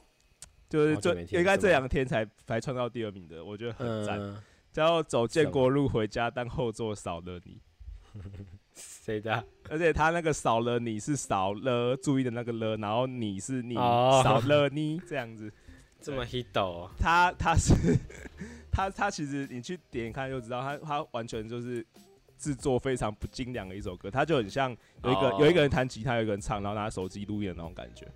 A: 就是这应该这两天才才创到第二名的，我觉得很赞。
B: 嗯，
A: 叫走建国路回家，但后座少了你。
B: 谁的啊？
A: 而且他那个少了你是少了注意的那个了，然后你是你、
B: 哦
A: 少了你这样子。
B: 这么 hit 哦？
A: 他他是他他其实你去点看就知道，他他完全就是制作非常不精良的一首歌，他就很像有一个、
B: 哦
A: 有一个人弹吉他，有一个人唱，然后拿手机录音的那种感觉。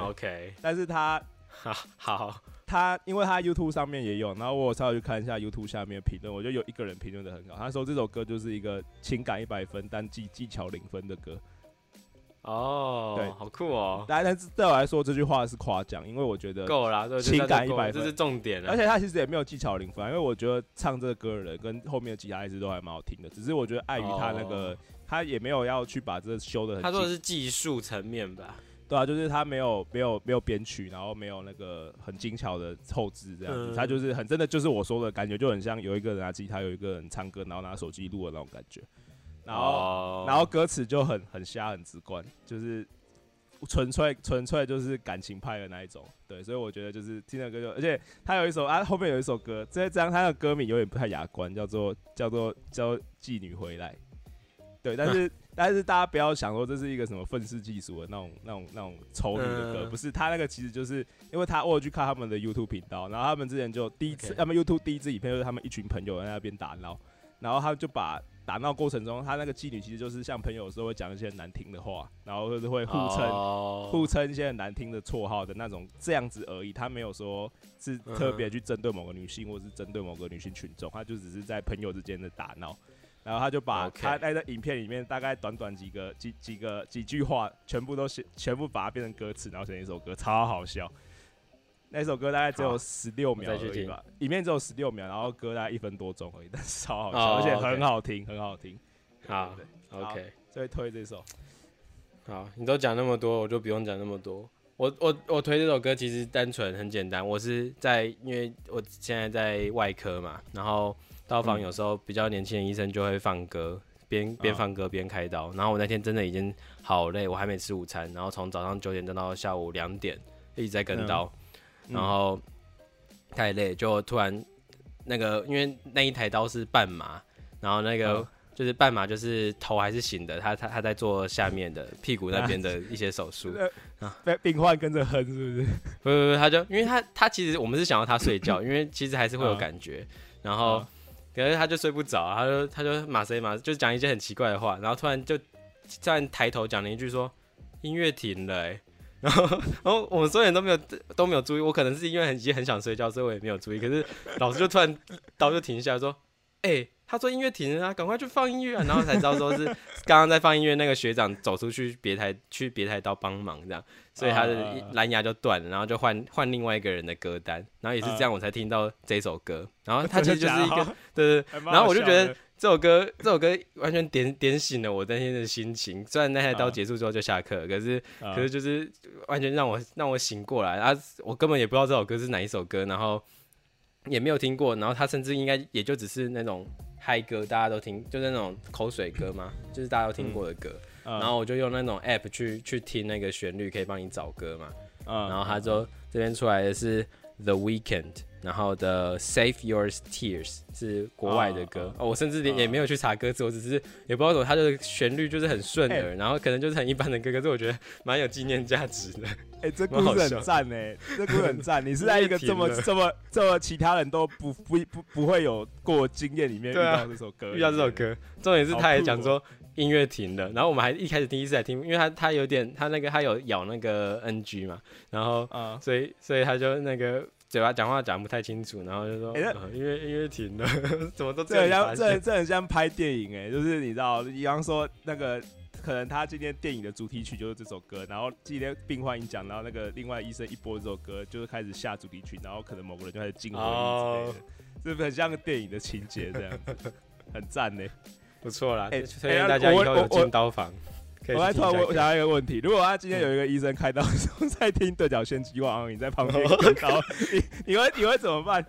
A: 对
B: OK，
A: 但是他
B: 好好，
A: 他因为他 YouTube 上面也有，然后我稍微去看一下 YouTube 下面的评论，我觉得有一个人评论的很好，他说这首歌就是一个情感一百分，但技技巧零分的歌。
B: 哦，
A: 对
B: 好酷哦，
A: 但但是对我来说这句话是夸奖，因为我觉得，
B: 够了
A: 情感
B: 一百分这是重点了。
A: 而且他其实也没有技巧零分啊，因为我觉得唱这个歌的人跟后面的吉他一直都还蛮好听的，只是我觉得碍于他那个，
B: 哦
A: 他也没有要去把这修的很，
B: 他说的是技术层面吧？
A: 对啊，就是他没有没有没有编曲，然后没有那个很精巧的后置这样子，
B: 嗯。
A: 他就是很真的就是我说的感觉，就很像有一个人拿吉他，有一个人唱歌，然后拿手机录的那种感觉，然后、
B: 哦。
A: 然后歌词就很很瞎很直观，就是纯粹纯粹就是感情派的那一种，对，所以我觉得就是听的歌就，而且他有一首啊后面有一首歌，这这张他的歌名有点不太雅观，叫做叫做叫妓女回来，对，但是。但是大家不要想说这是一个什么愤世嫉俗的那种、那种、那种丑女的歌，
B: 嗯
A: 不是。他那个其实就是因为他我有去看他们的 YouTube 频道，然后他们之前就第一次
B: OK
A: 他们 YouTube 第一支影片就是他们一群朋友在那边打闹，然后他就把打闹过程中，他那个妓女其实就是像朋友的时候会讲一些很难听的话，然后就是会互称、
B: 哦
A: 互称一些很难听的绰号的那种这样子而已，他没有说是特别去针对某个女性或是针对某个女性群众，他就只是在朋友之间的打闹。然后他就把他在影片里面大概短短几个几几个几句话，全部都写，全部把它变成歌词，然后写成一首歌，超好笑。那首歌大概只有十六秒而已吧，影片只有十六秒，然后歌大概一分多钟而已，但是超好笑，
B: 哦
A: 而且很好听，很好听。
B: 好，OK，
A: 所以推这首。
B: 好，你都讲那么多，我就不用讲那么多。我我我推这首歌其实单纯很简单，我是在因为我现在在外科嘛，然后刀房
A: 嗯。
B: 有时候比较年轻的医生就会放歌，边边
A: 啊
B: 放歌边开刀。然后我那天真的已经好累，我还没吃午餐，然后从早上九点等到下午两点一直在跟刀，
A: 嗯。
B: 然后太累，就突然那个因为那一台刀是半麻，然后那个。
A: 嗯。
B: 就是半麻，就是头还是醒的，他他他在做下面的屁股那边的一些手术，
A: 呃被病患跟着哼，是不是？
B: 不不不，他就因为他他其实我们是想要他睡觉，因为其实还是会有感觉，然后
A: 嗯
B: 可是他就睡不着，他就他就马谁马，就讲一些很奇怪的话，然后突然就突然抬头讲了一句说音乐停了、欸，然后然后我们所有人都没有 都没有注意，我可能是因为很已经很想睡觉，所以我也没有注意，可是老师就突然 刀就停下来说，哎、他说音乐停了啊，赶快去放音乐啊！然后才知道说是 刚刚在放音乐那个学长走出去别台去别台刀帮忙这样，所以他的
A: 啊
B: 蓝牙就断了，然后就换换另外一个人的歌单，然后也是这样我才听到这首歌。然后他其实 就是一个对对然后我就觉得这首歌，这首歌完全点点醒了我那天的心情。虽然那台刀结束之后就下课，可是可是就是完全让我让我醒过来。啊，我根本也不知道这首歌是哪一首歌，然后也没有听过。然后他甚至应该也就只是那种嗨歌，大家都听，就是那种口水歌嘛，就是大家都听过的歌。然后我就用那种 app 去去听那个旋律，可以帮你找歌嘛。然后他就这边出来的是 The Weekend。然后的 Save Your Tears 是国外的歌。哦，我甚至连也没有去查歌词，我只是也不知道怎么，它的旋律就是很顺耳，然后可能就是很一般的歌，可是我觉得蛮有纪念价值的。
A: 哎，这故事很赞哎，这故事很赞。你是在一个这么 这么这么其他人都不不不不会有过经验里面遇到这首歌，
B: 遇到这首歌，重点是他也讲说音乐停了，然后我们还一开始第一次来听，因为他他有点他那个他有咬那个 NG 嘛，然后所以所以他就那个。嘴巴讲话讲不太清楚，然后就说，因为因为停了，怎么都
A: 这很像这这很像拍电影哎，就是你知道，比方说那个可能他今天电影的主题曲就是这首歌，然后今天病患一讲，然后那个另外医生一播这首歌，就是开始下主题曲，然后可能某个人就开始惊呼之类的，是不是很像个电影的情节这样？很赞呢，
B: 不错啦，推荐大家以后有进刀房。
A: 我还突然问想到一个问题：如果他今天有一个医生开刀的时候在听对角线激光，你在旁边你你会你会怎么办？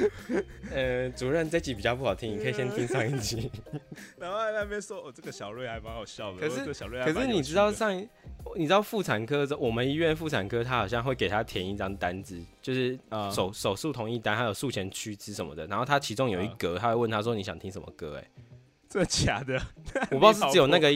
B: 呃，主任这集比较不好听，你可以先听上一集。
A: 然后在那边说：“哦，这个小瑞还蛮好笑的。”
B: 可是
A: 小瑞，
B: 可是你知道上，你知道妇产科的我们医院妇产科他好像会给他填一张单子，就是手手术同意单，还有术前须知什么的。然后他其中有一格，他会问他说：“你想听什么歌？”哎。
A: 这假的，
B: 我不知道是只有那个，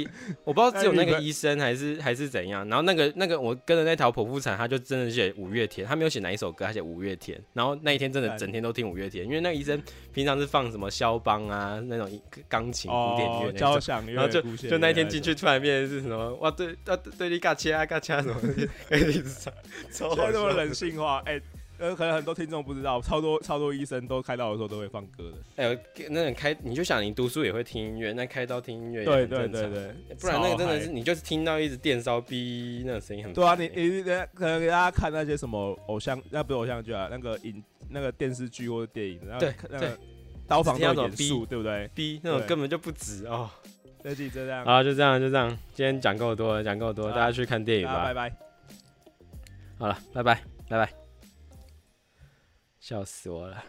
B: 我不知道只有那个医生还是还是怎样。然后那个那个我跟的那条剖腹产，他就真的写五月天，他没有写哪一首歌，他写五月天。然后那一天真的整天都听五月天，因为那个医生平常是放什么肖邦啊那种钢琴古典乐
A: 交响乐，
B: 然后就就那一天进去突然变是什么哇对啊对你嘎切啊嘎切什么，一直唱，
A: 超这么人性化哎。呃，可能很多听众不知道，超多超多医生都开刀的时候都会放歌的。
B: 哎，那种开，你就想你读书也会听音乐，那开刀听音乐
A: 对对对对，
B: 不然那个真的是你就是听到一直电烧逼，那种声音很。
A: 对啊，你你可能给大家看那些什么偶像，那不是偶像剧啊，那个影那个电视剧或者电影，然后那个刀房那种严肃，对不对？
B: 逼那种根本就不值哦。
A: 这集就这样。
B: 好，就这样就这样，今天讲够多了，讲够多，大家去看电影吧。
A: 拜拜。
B: 好了，拜拜拜拜。笑死我了。